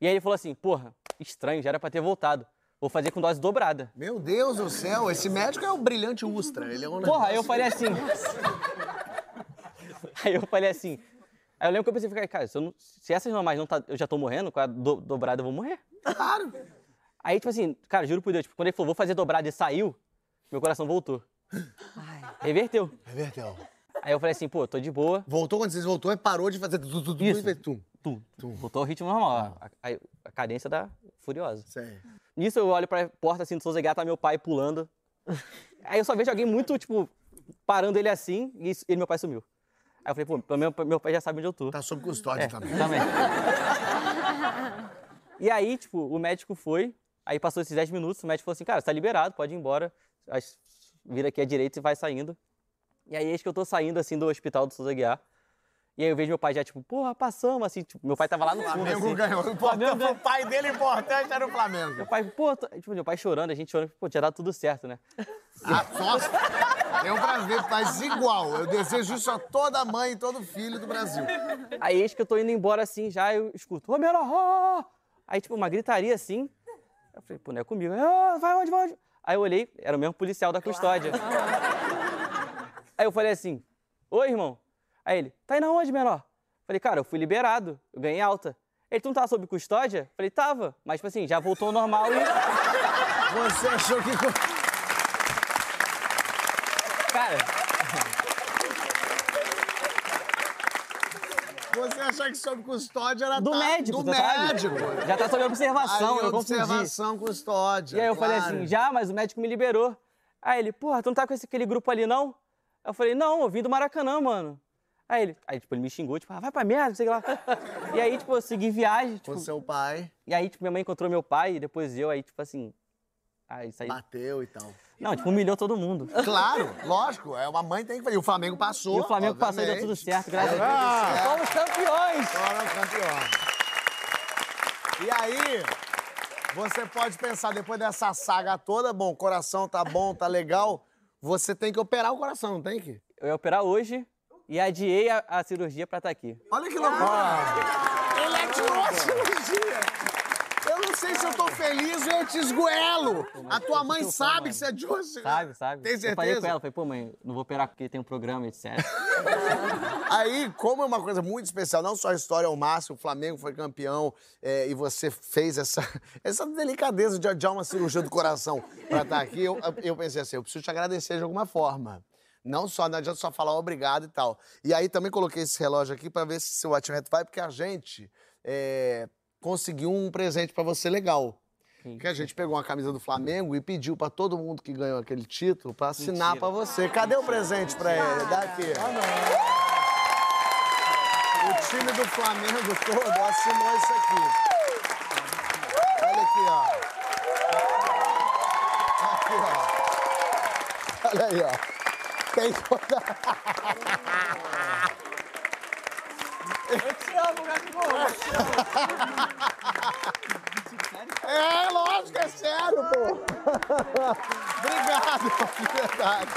E aí ele falou assim: porra, estranho, já era pra ter voltado. Vou fazer com dose dobrada. Meu Deus do céu, esse médico é o brilhante Ustra. Ele é um Porra, aí eu falei assim. aí eu falei assim. Aí eu lembro que eu pensei, falei, cara, se, eu não- se essas normais não tá, eu já tô morrendo, com a do- dobrada eu vou morrer. Claro. Aí, tipo assim, cara, juro por Deus, tipo, quando ele falou, vou fazer dobrada e saiu, meu coração voltou. Reverteu. Reverteu. Aí eu falei assim, pô, tô de boa. Voltou quando vocês voltou e parou de fazer tudo, tudo, Isso. e fez tum. Tum, Voltou ao ritmo normal, a, a- a cadência da Furiosa. Sei. Nisso eu olho pra porta assim do Souza Guiar, tá meu pai pulando. Aí eu só vejo alguém muito, tipo, parando ele assim e ele meu pai sumiu. Aí eu falei, pô, pelo menos meu pai já sabe onde eu tô. Tá sob custódia É, também. também. E aí, tipo, o médico foi, aí passou esses 10 minutos, o médico falou assim, cara, você tá liberado, pode ir embora. Vira aqui à direita e vai saindo. E aí, eis que eu tô saindo, assim, do hospital do Souza Guiar. E aí eu vejo meu pai já, tipo, porra, passamos, assim, tipo, meu pai tava lá no fundo, Flamengo assim. ganhou. O importante, o pai dele importante era o Flamengo. Meu pai, pô, tô- tipo, meu pai chorando, a gente chorando, pô, tinha dado tudo certo, né? Ah, nossa, é um prazer, mas igual. Eu desejo isso a toda mãe e todo filho do Brasil. Aí eis que eu tô indo embora assim, já eu escuto, ô menor, ó, ó. Aí, tipo, uma gritaria assim. Eu falei, pô, não é comigo. "Ô, vai onde, vai onde? Aí eu olhei, era o mesmo policial da custódia. Aí eu falei assim, oi, irmão. Aí ele, tá indo aonde, menor? Falei, cara, eu fui liberado, eu ganhei alta. Ele, tu não tava sob custódia? Falei, tava. Mas, tipo assim, já voltou ao normal e... Você achou que. Cara, Você achou que sob custódia era do tá- médico, Do tá médico. Já tá sob observação, Aí, eu confundi. observação, custódia. E aí eu falei claro. assim, já, mas o médico me liberou. Aí ele, porra, tu não tá com esse, aquele grupo ali, não? Eu falei, não, eu vim do Maracanã, mano. Aí ele, aí, tipo, ele me xingou, tipo, ah, vai pra merda, não sei o que lá. E aí, tipo, eu segui viagem, tipo, Com seu pai, e aí, tipo, minha mãe encontrou meu pai, e depois eu, aí, tipo, assim, aí isso aí... bateu e tal. Não, tipo, humilhou todo mundo. Claro, lógico, é uma mãe tem que fazer. E o Flamengo passou. E o Flamengo passou e deu tudo obviamente. certo, graças a Deus. Somos campeões! Foram campeões. E aí, você pode pensar, depois dessa saga toda, bom, o coração tá bom, tá legal, você tem que operar o coração, não tem que? Eu ia operar hoje e adiei a, a cirurgia pra estar aqui. Olha que loucura! Ele adiou a cirurgia! Sei se eu tô feliz ou eu te esgoelo! A tua mãe sabe que você adiou a cirurgia. Sabe, sabe? Tem Eu falei certeza? com ela, falei, pô, mãe, não vou operar porque tem um programa, etc. Aí, como é uma coisa muito especial, não só a história ao máximo, o Flamengo foi campeão é, e você fez essa, essa delicadeza de adiar uma cirurgia do coração pra estar aqui, eu, eu pensei assim, eu preciso te agradecer de alguma forma. Não só, não adianta só falar obrigado e tal. E aí também coloquei esse relógio aqui pra ver se seu batimento vai, porque a gente é, conseguiu um presente pra você legal. Que a gente pegou uma camisa do Flamengo e pediu pra todo mundo que ganhou aquele título pra assinar pra você. Cadê o presente pra ele? Daqui. O time do Flamengo todo assinou isso aqui. Olha aqui, ó. Aqui, ó. Olha aí, ó. Tem toda... Eu te amo, Gabigol! É, lógico, é sério. pô. Obrigado, de verdade.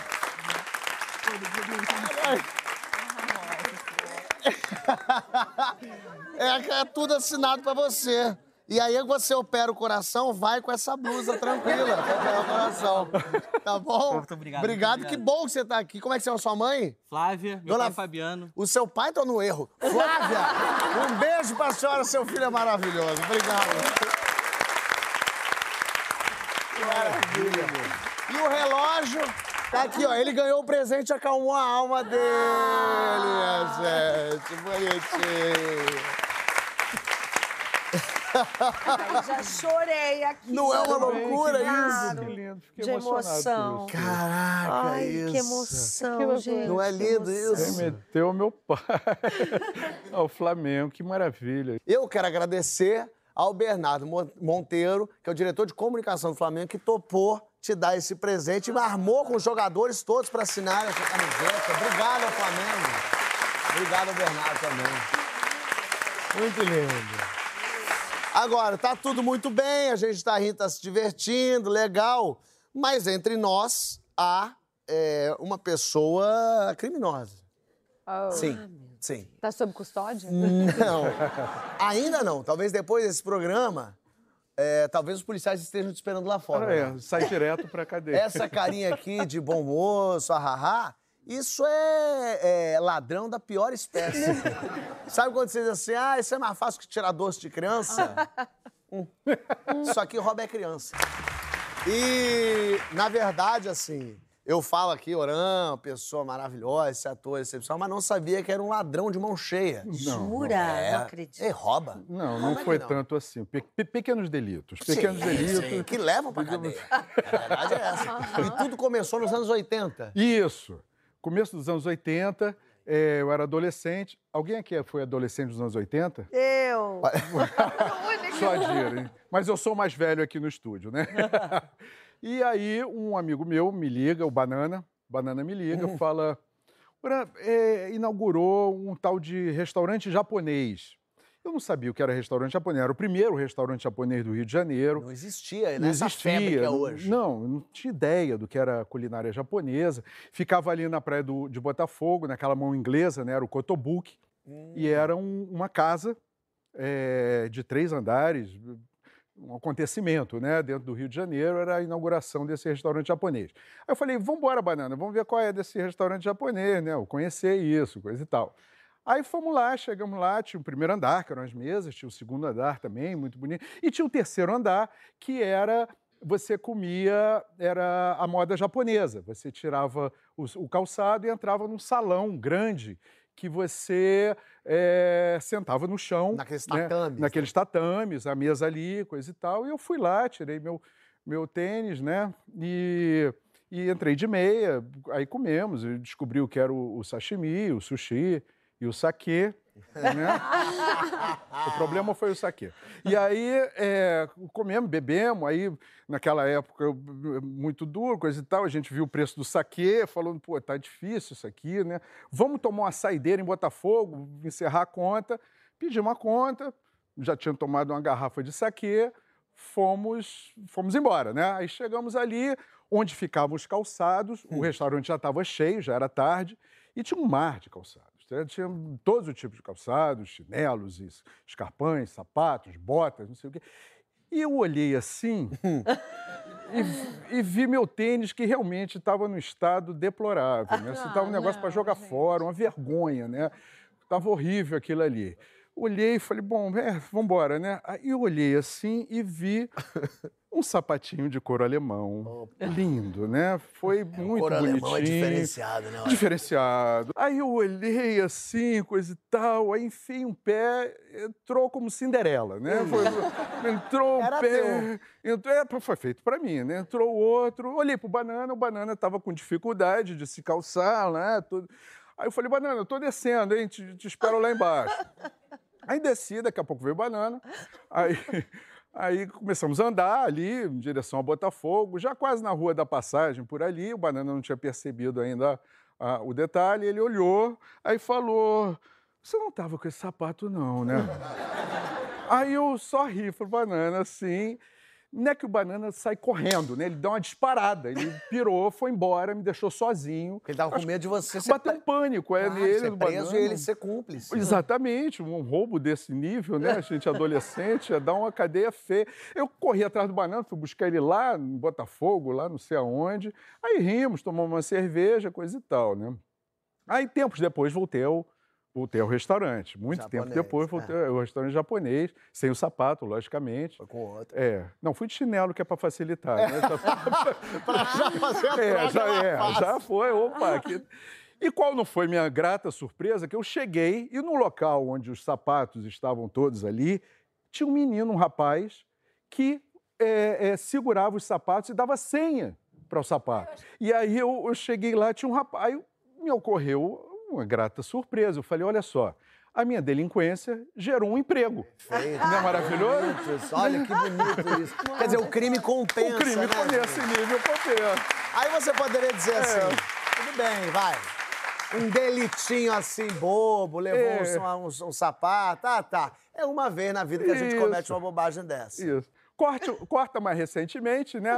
É, é tudo assinado pra você. E aí você opera o coração, vai com essa blusa tranquila pra operar o coração. Tá bom? Muito obrigado, Obrigado, muito que obrigado. bom que você tá aqui. Como é que chama sua mãe? Flávia, meu Dona- pai Fabiano. O seu pai tá no erro. Flávia, um beijo pra senhora, seu filho é maravilhoso. Obrigado. Que maravilha. E o relógio tá aqui, ó. Ele ganhou o presente, acalmou a alma dele, minha gente. Bonitinho. Ai, já chorei aqui. Não é uma loucura Claro. Que lindo, fiquei De emoção. isso. Caraca, Ai, isso. que emoção, Que gente. Não é que lindo isso? Remeteu meu pai ao Flamengo, que maravilha. Eu quero agradecer ao Bernardo Mon- Monteiro, que é o diretor de comunicação do Flamengo, que topou te dar esse presente e armou com os jogadores todos para assinarem essa camiseta. Obrigado ao Flamengo. Obrigado ao Bernardo também. Muito lindo. Agora, tá tudo muito bem, a gente tá rindo, tá se divertindo, legal. Mas entre nós há é, uma pessoa criminosa. Oh. Sim, sim. Tá sob custódia? Não. Ainda não. Talvez depois desse programa, é, talvez os policiais estejam te esperando lá fora. Ah, né? é, sai direto pra cadeia. Essa carinha aqui de bom moço, ahahá, isso é, é ladrão da pior espécie. Sabe quando você diz assim, ah, isso é mais fácil que tirar doce de criança? Hum. Isso aqui rouba é criança. E, na verdade, assim, eu falo aqui, Oran, pessoa maravilhosa, esse ator excepcional, mas não sabia que era um ladrão de mão cheia. Jura? É. Não acredito. Ele rouba. Não, não que foi não? tanto assim. Pe- pe- pequenos delitos. Pequenos Sim, delitos. sim, que levam pra cadeia. A verdade é essa. E tudo começou nos anos 80. Isso. Começo dos anos 80, eh, eu era adolescente. Alguém aqui foi adolescente dos anos 80? Eu. Só a Dira, hein? Mas eu sou mais velho aqui no estúdio, né? e aí, um amigo meu me liga, o Banana, Banana me liga, fala: "Ora, é, inaugurou um tal de restaurante japonês. Eu não sabia o que era restaurante japonês. Era o primeiro restaurante japonês do Rio de Janeiro. Não existia, Não nessa febre que é hoje. Não, não tinha ideia do que era culinária japonesa. Ficava ali na praia do- de Botafogo, naquela mão inglesa, né? Era o Kotobuki. E era um- uma casa eh, de três andares, um acontecimento, né? Dentro do Rio de Janeiro, era a inauguração desse restaurante japonês. Aí eu falei, vamos embora, Banana, vamos ver qual é desse restaurante japonês, né? Eu conhecer isso, coisa e tal. Aí fomos lá, chegamos lá, tinha o primeiro andar, que eram as mesas, tinha o segundo andar também, muito bonito, e tinha o terceiro andar, que era você comia, era a moda japonesa. Você tirava o, o calçado e entrava num salão grande que você eh, sentava no chão. Naqueles né, tatames, né? Naqueles tatames, a mesa ali, coisa e tal. E eu fui lá, tirei meu, meu tênis, né? E, e entrei de meia, aí comemos, descobri o que era o, o sashimi, o sushi e o saquê. Né? o problema foi o saquê. E aí é, comemos, bebemos, aí naquela época muito duro, coisa e tal, a gente viu o preço do saquê, falando, pô, tá difícil isso aqui, né? Vamos tomar uma saideira em Botafogo, encerrar a conta. Pedimos a conta, já tinha tomado uma garrafa de saquê, fomos, fomos embora, né? Aí chegamos ali, onde ficavam os calçados, o restaurante já estava cheio, já era tarde, e tinha um mar de calçados. Né? Tinha todos os tipos de calçados, chinelos, es- escarpões, sapatos, botas, não sei o quê. E eu olhei assim e, e vi meu tênis que realmente estava num estado deplorável. Né? Estava um negócio para jogar fora, uma vergonha, né? Estava horrível aquilo ali. Olhei e falei, bom, é, vamos embora, né? Aí eu olhei assim e vi um sapatinho de couro alemão. Lindo, né? Foi muito Cor bonitinho. alemão é diferenciado, né? Diferenciado. Aí eu olhei assim, coisa e tal, aí enfiei um pé, entrou como Cinderela, né? Foi- entrou um Era pé. Entrou, é, foi feito para mim, né? Entrou o outro, olhei pro banana, o banana estava com dificuldade de se calçar, né? Tudo. Aí eu falei, banana, eu tô descendo, hein? Te, te espero lá embaixo. Aí desci, daqui a pouco veio banana. Aí, aí começamos a andar ali em direção a Botafogo, já quase na rua da passagem por ali. O banana não tinha percebido ainda ah, o detalhe. Ele olhou, aí falou: Você não estava com esse sapato, não, né? aí eu só ri pro banana assim. Não é que o banana sai correndo, né? Ele dá uma disparada. Ele pirou, foi embora, me deixou sozinho. Ele tava com medo de você ser Bateu um pânico, é Ah, nele, ser preso banana. e ele ser cúmplice. Exatamente, um roubo desse nível, né? A gente adolescente, ia dar uma cadeia feia. Eu corri atrás do banana, fui buscar ele lá em Botafogo, lá não sei aonde. Aí rimos, tomamos uma cerveja, coisa e tal, né? Aí, tempos depois, voltei ao, voltei ao restaurante. Muito tempo Japonês, depois, voltei ao restaurante japonês, sem o sapato, logicamente. Foi com outro. É, não, fui de chinelo, que é para facilitar. Né? Já- Pra já fazer a é, já, é, fácil. já foi, opa. aqui. E qual não foi minha grata surpresa? Que eu cheguei e no local onde os sapatos estavam todos ali, tinha um menino, um rapaz, que é, é, segurava os sapatos e dava senha para o sapato. E aí eu, eu cheguei lá, tinha um rapaz, aí me ocorreu uma grata surpresa. Eu falei, olha só, a minha delinquência gerou um emprego. Feito. Não é maravilhoso? Olha que bonito isso. Quer dizer, o crime compensa, O crime né? nesse nível compensa. Aí você poderia dizer É. assim, tudo bem, vai. Um delitinho assim, bobo, levou É. um, um- um sapato, tá, tá. É uma vez na vida que a gente Isso. comete uma bobagem dessa. Isso. Corte, corta mais recentemente, né?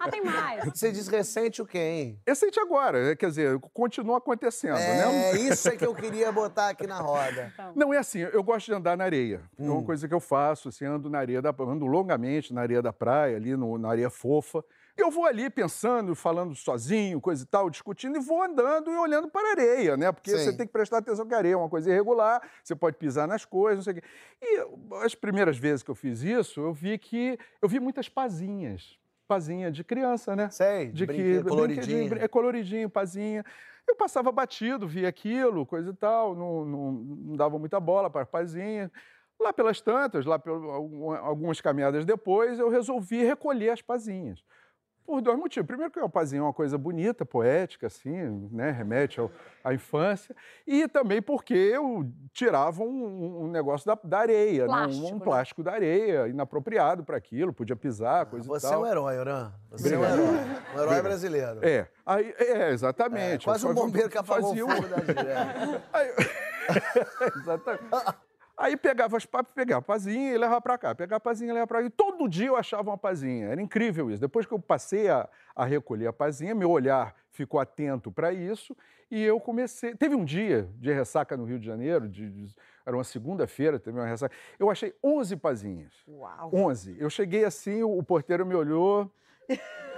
Ah, tem mais. Você diz recente o quê, hein? Recente agora, quer dizer, continua acontecendo, né? É isso é que eu queria botar aqui na roda. Não, é assim, eu gosto de andar na areia. É Hum. uma coisa que eu faço, assim, ando na areia da ando longamente na areia da praia, ali no- na areia fofa. Eu vou ali pensando, falando sozinho, coisa e tal, discutindo, e vou andando e olhando para a areia, né? Porque Sim. você tem que prestar atenção que a areia é uma coisa irregular, você pode pisar nas coisas, não sei o quê. E as primeiras vezes que eu fiz isso, eu vi que eu vi muitas pazinhas. Pazinha de criança, né? Sei, de que coloridinho. é coloridinho, pazinha. Eu passava batido, via aquilo, coisa e tal, não, não, não dava muita bola para pazinha. Lá pelas tantas, lá pelo, algum- algumas caminhadas depois, eu resolvi recolher as pazinhas. Por dois motivos. Primeiro, que a pazinha é uma coisa bonita, poética, assim, né? remete ao- à infância. E também porque eu tirava um, um negócio da, da areia, né? Plástico, um, um né? plástico da areia, inapropriado para aquilo, podia pisar, coisa e Você é tal. um herói, Oran. Você é um herói. Um herói brasileiro. É, aí, é exatamente. É, quase um bombeiro que apagou fazia o um- fogo da. Aí, exatamente. Aí pegava as papas, pegava a pazinha e levava para cá. Pegava a pazinha e levava para cá. E todo dia eu achava uma pazinha. Era incrível isso. Depois que eu passei a, a recolher a pazinha, meu olhar ficou atento para isso. E eu comecei. Teve um dia de ressaca no Rio de Janeiro, de- de- era uma segunda-feira, teve uma ressaca. Eu achei 11 pazinhas. Uau. 11. Eu cheguei assim, o, o porteiro me olhou.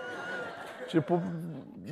Tipo,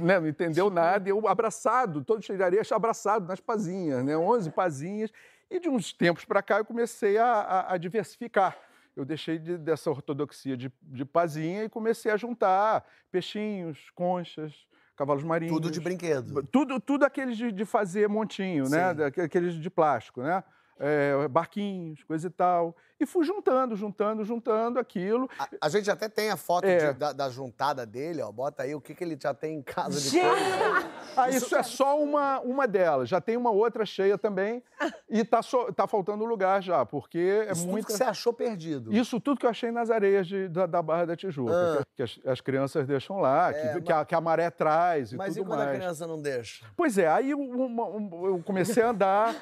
né, não entendeu nada. E eu abraçado, todo cheio de areia, abraçado nas pazinhas, né? 11 pazinhas. E de uns tempos para cá eu comecei a, a- a diversificar. Eu deixei de- dessa ortodoxia de, de pazinha e comecei a juntar peixinhos, conchas, cavalos marinhos. Tudo de brinquedo. Tudo, tudo aqueles de, de fazer montinho, né? Sim. Daque- Aqueles de plástico, né? É, barquinhos, coisa e tal. E fui juntando, juntando, juntando aquilo. A, a gente até tem a foto É. de- da, da juntada dele, ó. Bota aí o que, que ele já tem em casa de coisa. Ah, isso, é só uma, uma delas. Já tem uma outra cheia também. E tá, só- tá faltando lugar já, porque é Isso tudo que você achou perdido. Isso tudo que eu achei nas areias de- da, da Barra da Tijuca, Ah. que, as, as crianças deixam lá, É, que, que a, que a maré traz e Mas e tudo quando a mais. criança não deixa? Pois é, aí uma- um- eu comecei a andar.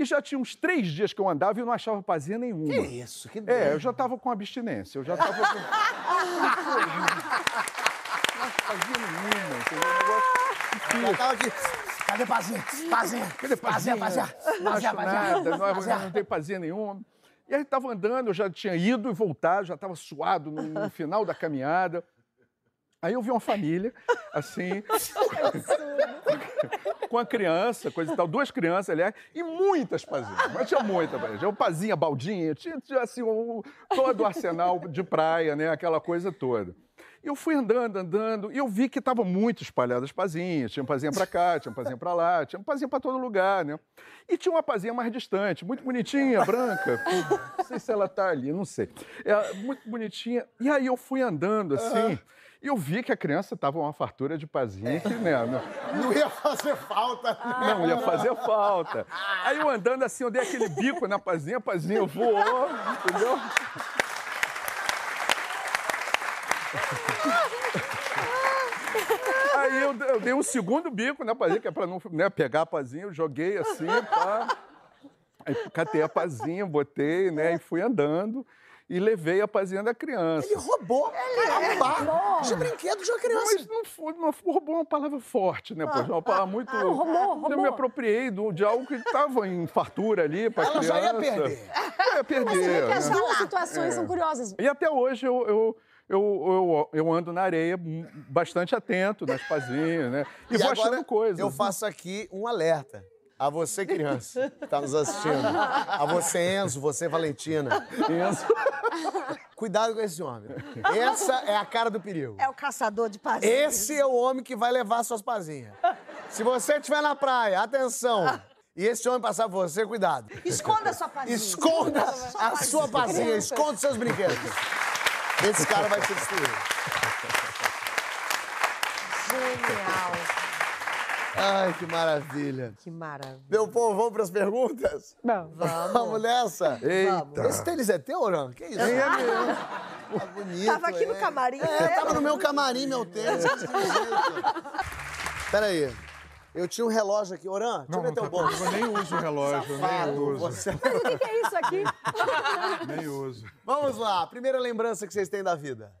E já tinha uns três dias que eu andava e eu não achava pazinha nenhuma. Que isso? Que É, eu já estava com abstinência, eu já estava com. Não fazia nenhuma, entendeu? Um negócio Já tava aqui. Cadê pazinha? Pazinha. Cadê pazinha? Pazinha, Não acho pazinha, nada, não, não tem pazinha nenhuma. E aí estava andando, eu já tinha ido e voltado, já estava suado no, no final da caminhada. Aí eu vi uma família, assim, com a criança, coisa e tal, duas crianças, aliás, e muitas pazinhas, mas tinha muita pazinha. Tinha pazinha, baldinha, tinha, tinha, assim, o- todo o arsenal de praia, né, aquela coisa toda. Eu fui andando, andando, e eu vi que estavam muito espalhadas as pazinhas. Tinha pazinha para cá, tinha pazinha para lá, tinha pazinha para todo lugar, né? E tinha uma pazinha mais distante, muito bonitinha, branca. Não sei se ela tá ali, não sei. É, muito bonitinha. E aí eu fui andando assim, e eu vi que a criança tava uma fartura de pazinha que, né? não- Não ia fazer falta. não ia fazer falta. Aí eu andando assim, eu dei aquele bico na pazinha, a pazinha voou, entendeu? Aí eu, eu dei um segundo bico na pazinha, que é pra não né, pegar a pazinha, eu joguei assim, pá. Aí catei a pazinha, botei, né, e fui andando. E levei a pazinha da criança. Ele roubou a pá de brinquedo de uma criança. Mas não, foi, não foi- roubou é uma palavra forte, né? Poxa, uma palavra muito. Ah, roubou, roubou. Eu me apropriei do- de algo que estava em fartura ali para Ela criança. já ia perder. Eu ia perder. Porque as né? duas situações são curiosas. E até hoje eu, eu, eu, eu, eu ando na areia bastante atento nas pazinhas, né? E, vou agora achando coisas. eu faço aqui um alerta. A você, criança, que está nos assistindo. A você, Enzo, você, Valentina. Enzo. Cuidado com esse homem. Essa é a cara do perigo. É o caçador de pazinhos. Esse é o homem que vai levar suas pazinhas. Se você estiver na praia, atenção. E esse homem passar por você, cuidado. Esconda sua pazinha. Esconda a sua pazinha, esconda os seus brinquedos. Esse cara vai te destruir. Genial. Ai, que maravilha. Que maravilha. Meu povo, vamos para as perguntas? Bom, Vamos nessa? Eita. Esse tênis é teu, não? Que isso? É mesmo. Tá bonito, Tava aqui no é. camarim, É, né? tava no meu camarim, meu tênis. que esquisito. Pera aí. Eu tinha um relógio aqui. Oran, deixa eu ver teu bolso. Eu nem uso o relógio, nem Safado, uso. você- o que, que é isso aqui? Nem uso. Vamos lá. Primeira lembrança que vocês têm da vida.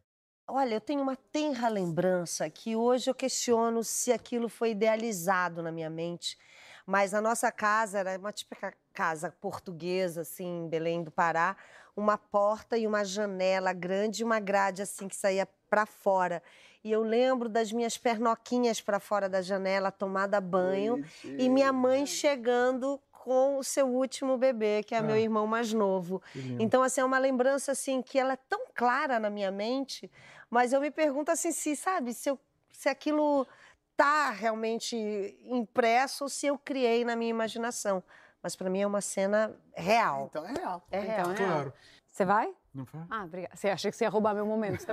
Olha, eu tenho uma tenra lembrança que hoje eu questiono se aquilo foi idealizado na minha mente. Mas a nossa casa era uma típica casa portuguesa, assim, em Belém do Pará. Uma porta e uma janela grande e uma grade, assim, que saía para fora. E eu lembro das minhas pernoquinhas para fora da janela, tomada banho. E minha mãe chegando com o seu último bebê, que é meu irmão mais novo. Então, assim, é uma lembrança, assim, que ela é tão clara na minha mente, mas eu me pergunto, assim, se, sabe, se, eu, se aquilo tá realmente impresso ou se eu criei na minha imaginação. Mas para mim é uma cena real. Então é real. É real. Então, é real. Você vai? Não foi? Ah, obrigada. Você achei que você ia roubar meu momento.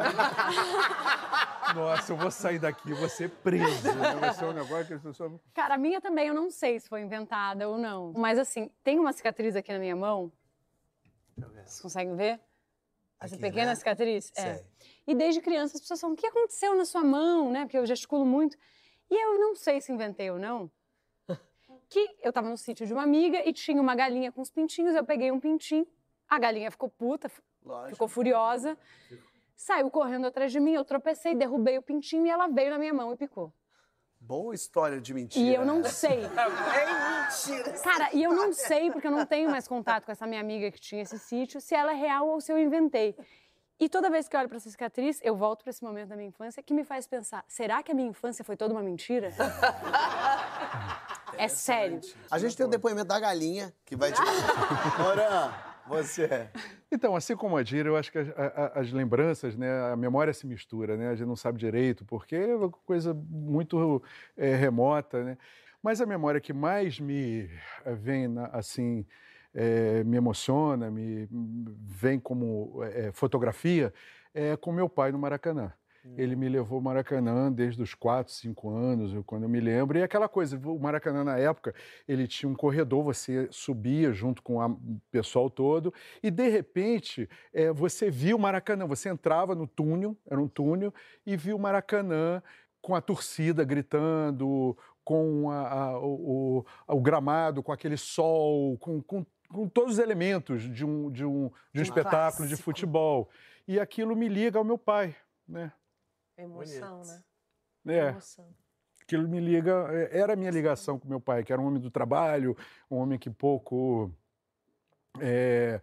Nossa, eu vou sair daqui, eu vou ser preso. né? Vai ser um negócio que as pessoas. Cara, a minha também, eu não sei se foi inventada ou não. Mas assim, tem uma cicatriz aqui na minha mão. Vocês conseguem ver? Essa Aqui, pequena né? cicatriz? É. E desde criança as pessoas falam, o que aconteceu na sua mão, né? Porque eu gesticulo muito. E eu não sei se inventei ou não. Que eu tava no sítio de uma amiga e tinha uma galinha com os pintinhos, eu peguei um pintinho, a galinha ficou puta, Lógico. ficou furiosa, saiu correndo atrás de mim, eu tropecei, derrubei o pintinho e ela veio na minha mão e picou. Boa história de mentira. E eu não sei. É mentira. Cara, e eu não sei, porque eu não tenho mais contato com essa minha amiga que tinha esse sítio, se ela é real ou se eu inventei. E toda vez que eu olho pra essa cicatriz, eu volto pra esse momento da minha infância que me faz pensar: será que a minha infância foi toda uma mentira? É sério. A gente tem o depoimento da galinha, que vai te... Oran, você. Então, assim como a Dira, eu acho que as, as lembranças, né, a memória se mistura, né? A gente não sabe direito, porque é uma coisa muito eh, remota, né? Mas a memória que mais me vem, assim, eh, me emociona, me vem como eh, fotografia, é com meu pai no Maracanã. Ele me levou ao Maracanã desde os 4, 5 anos, eu- quando eu me lembro. E aquela coisa, o Maracanã na época, ele tinha um corredor, você subia junto com o pessoal todo, e de repente eh, você via o Maracanã, você entrava no túnel, era um túnel, e via o Maracanã com a torcida gritando, com a- a- o, o- o gramado, com aquele sol, com, com- com todos os elementos de um, de um, de um espetáculo de clássico. futebol. E aquilo me liga ao meu pai, né? Emoção, Bonito. né? É, Emoção. aquilo me liga, é, era a minha ligação com meu pai, que era um homem do trabalho, um homem que pouco é,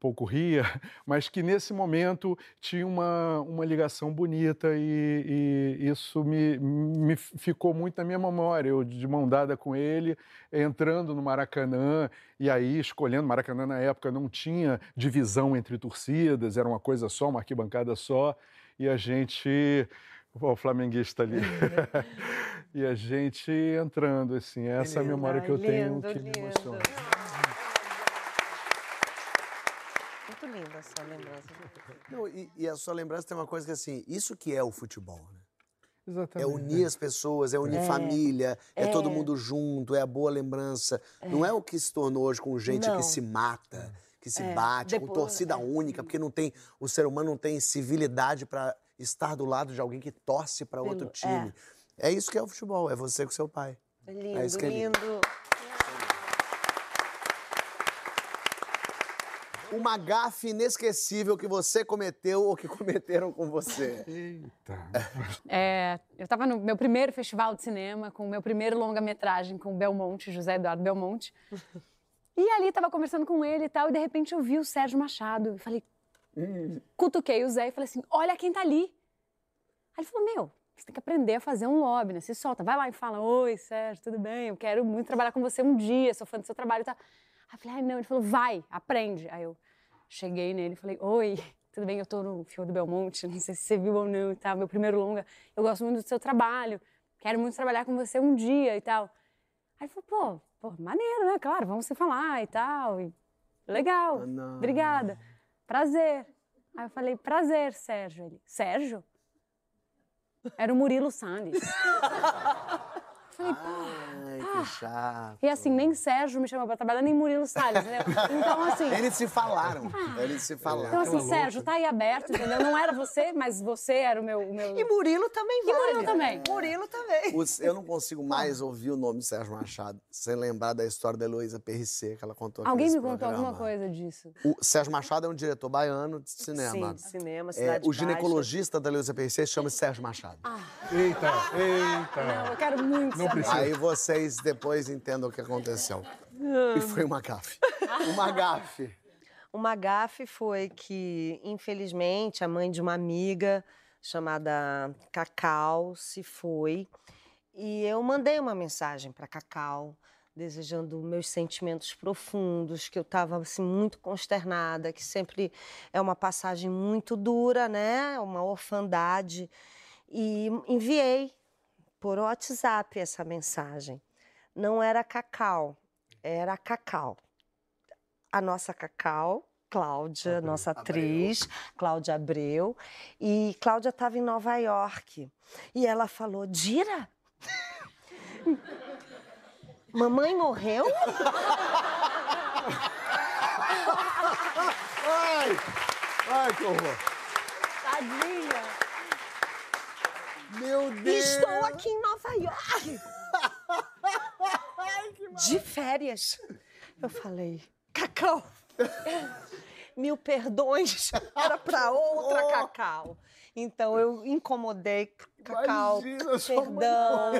pouco ria, mas que nesse momento tinha uma, uma ligação bonita e, e isso me, me ficou muito na minha memória. Eu de mão dada com ele, entrando no Maracanã e aí escolhendo. Maracanã na época não tinha divisão entre torcidas, era uma coisa só, uma arquibancada só, e a gente. O flamenguista ali. e a gente entrando, assim, essa é a memória que eu tenho lindo, que me lindo. emociona. Linda essa lembrança. Não, e, e a sua lembrança tem uma coisa que assim, isso que é o futebol, né? É Exatamente. unir as pessoas, é unir É. família, é, É. todo mundo junto, é a boa lembrança. Não é o que se tornou hoje com gente Não. que se mata, que se É. bate, com Depois- torcida é. única, porque não tem o ser humano não tem civilidade para estar do lado de alguém que torce para outro time. É. isso que é o futebol, é você com seu pai. É lindo, É isso que é lindo. lindo. Uma gafe inesquecível que você cometeu ou que cometeram com você. Eita. É, eu estava no meu primeiro festival de cinema, com o meu primeiro longa-metragem com o Belmonte, José Eduardo Belmonte. E ali estava conversando com ele e tal, e de repente eu vi o Sérgio Machado. E falei, cutuquei o Zé e falei assim: olha quem tá ali. Aí ele falou: meu, você tem que aprender a fazer um lobby, né? Se solta, vai lá e fala: oi, Sérgio, tudo bem? Eu quero muito trabalhar com você um dia, sou fã do seu trabalho e tal. Aí eu falei: ai, não. Ele falou: vai, aprende. Aí eu cheguei nele e falei: oi, tudo bem? Eu tô no filme do Belmonte, não sei se você viu ou não e tal, meu primeiro longa. Eu gosto muito do seu trabalho, quero muito trabalhar com você um dia e tal. Aí ele falou: pô, pô, maneiro, né? Claro, vamos se falar e tal. E, legal, não. obrigada. Prazer. Aí eu falei, prazer, Sérgio. Ele, Sérgio? Era o Murilo Salles. falei, pô. Ai, que chato. E assim, nem Sérgio me chamou pra trabalhar, nem Murilo Salles, entendeu? Então, assim. Eles se falaram. Eles se Então, falaram. assim, Sérgio, tá aí aberto, entendeu? Não era você, mas você era o meu. o meu... E Murilo também E vale. Murilo também. Murilo também. Os- eu não consigo mais ouvir o nome de Sérgio Machado sem lembrar da história da Heloísa Perricê, que ela contou aqui Alguém me contou programa. alguma coisa disso. O Sérgio Machado é um diretor baiano de Sim, cinema. de cinema, É, Cidade o ginecologista da Heloísa Perricê chama Sérgio Machado. Eita, eita. Não, eu quero muito Não saber. precisa. Aí vocês depois entendam o que aconteceu. E foi uma gafe. Uma gafe. Uma gafe foi que, infelizmente, a mãe de uma amiga chamada Cacau se foi. E eu mandei uma mensagem para Cacau, desejando meus sentimentos profundos, que eu estava assim, muito consternada, que sempre é uma passagem muito dura, né? Uma orfandade. E enviei por WhatsApp essa mensagem. Não era Cacau, era Cacau a nossa Cacau, Cláudia, nossa atriz, Cláudia Abreu. E Cláudia estava em Nova York. E ela falou: Dira? Mamãe morreu? Ai! Ai, que horror! Tadinha. Meu Deus! Estou aqui em Nova York. De férias. Eu falei, Cacau, mil perdões, era para outra Oh. Cacau. Então eu incomodei Cacau, Imagina, perdão,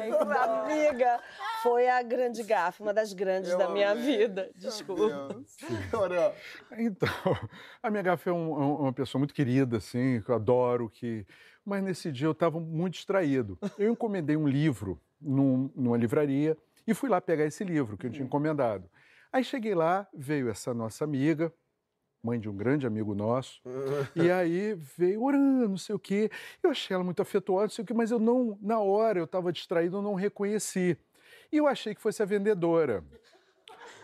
amiga. Foi a grande gafe, uma das grandes da minha vida. Desculpa. Senhora, Então, a minha gafe é um- é um- uma pessoa muito querida, assim, que eu adoro, que... mas nesse dia eu estava muito distraído. Eu encomendei um livro num- numa livraria e fui lá pegar esse livro que eu tinha encomendado. Aí cheguei lá, veio essa nossa amiga, mãe de um grande amigo nosso, e aí veio orando, não sei o quê. Eu achei ela muito afetuosa, não sei o quê, mas eu não, na hora eu estava distraído, eu não reconheci. E eu achei que fosse a vendedora.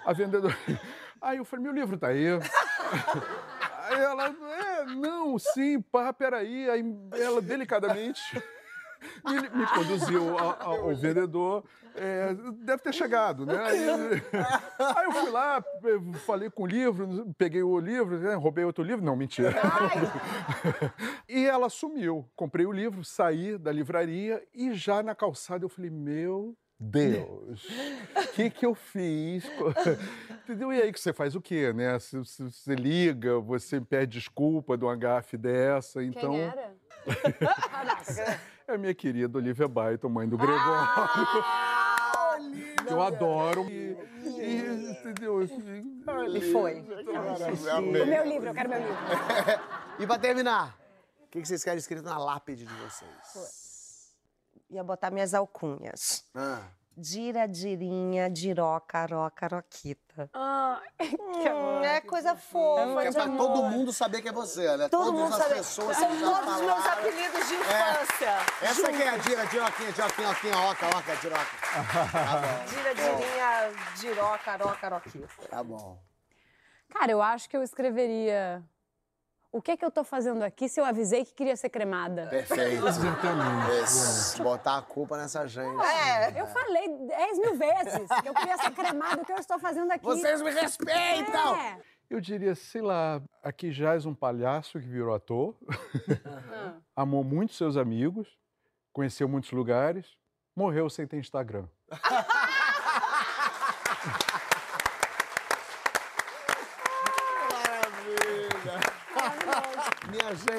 A vendedora. Aí eu falei, meu livro tá aí. Aí ela, é, não, sim, pá, peraí. Aí ela, delicadamente, me, me conduziu ao, ao- ao vendedor. É, deve ter chegado, né? Aí, aí eu fui lá, falei com o livro, peguei o livro, né, roubei outro livro. Não, mentira. E ela sumiu. Comprei o livro, saí da livraria e já na calçada eu falei, meu Deus, o que que eu fiz? Entendeu? E aí que você faz o quê, né? Você, você- você liga, você pede desculpa de uma gafe dessa, então... Quem era? É a minha querida Olivia Baito, mãe do Gregório. eu adoro. E, e, entendeu? E foi. O meu livro, eu quero meu livro. E pra terminar, o que que vocês querem escrito na lápide de vocês? Ia botar minhas alcunhas. Ah, Dira, dirinha, diroca, aroca, aroquita. Ah, que amor. Hum, é coisa fofa, é pra amor. todo mundo saber que é você, né? Todo Todas mundo as sabe. pessoas São todos os meus apelidos de infância. Essa aqui é a Dira, Diroquinha, Diroquinha, Oquinha, Oca, Oca, Diroca. Tá Dira, dirinha, diroca, aroca, aroquita. tá bom. Cara, eu acho que eu escreveria. O que é que eu tô fazendo aqui se eu avisei que queria ser cremada? Perfeito. Exatamente. Esse, botar a culpa nessa gente. É. Eu falei 10 mil vezes que eu queria ser cremada. O que eu estou fazendo aqui? Vocês me respeitam! É. Eu diria, sei lá, aqui jaz um palhaço que virou ator, amou muito seus amigos, conheceu muitos lugares, morreu sem ter Instagram.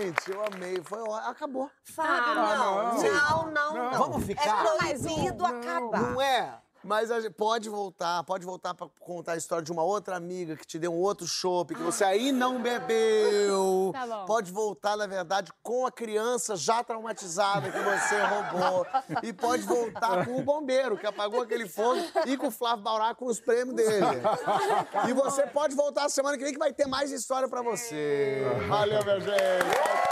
Gente, eu amei. Foi ó- Acabou. Fábio, não, não, não, não. Vamos ficar? É proibido acabar. Não é? Mas a gente pode voltar, pode voltar pra contar a história de uma outra amiga que te deu um outro chopp, que você aí não bebeu. Tá bom. Pode voltar, na verdade, com a criança já traumatizada que você roubou. E pode voltar com o bombeiro que apagou aquele fogo e com o Flávio Baurá com os prêmios dele. E você pode voltar semana que vem que vai ter mais história pra você. Valeu, meu gente.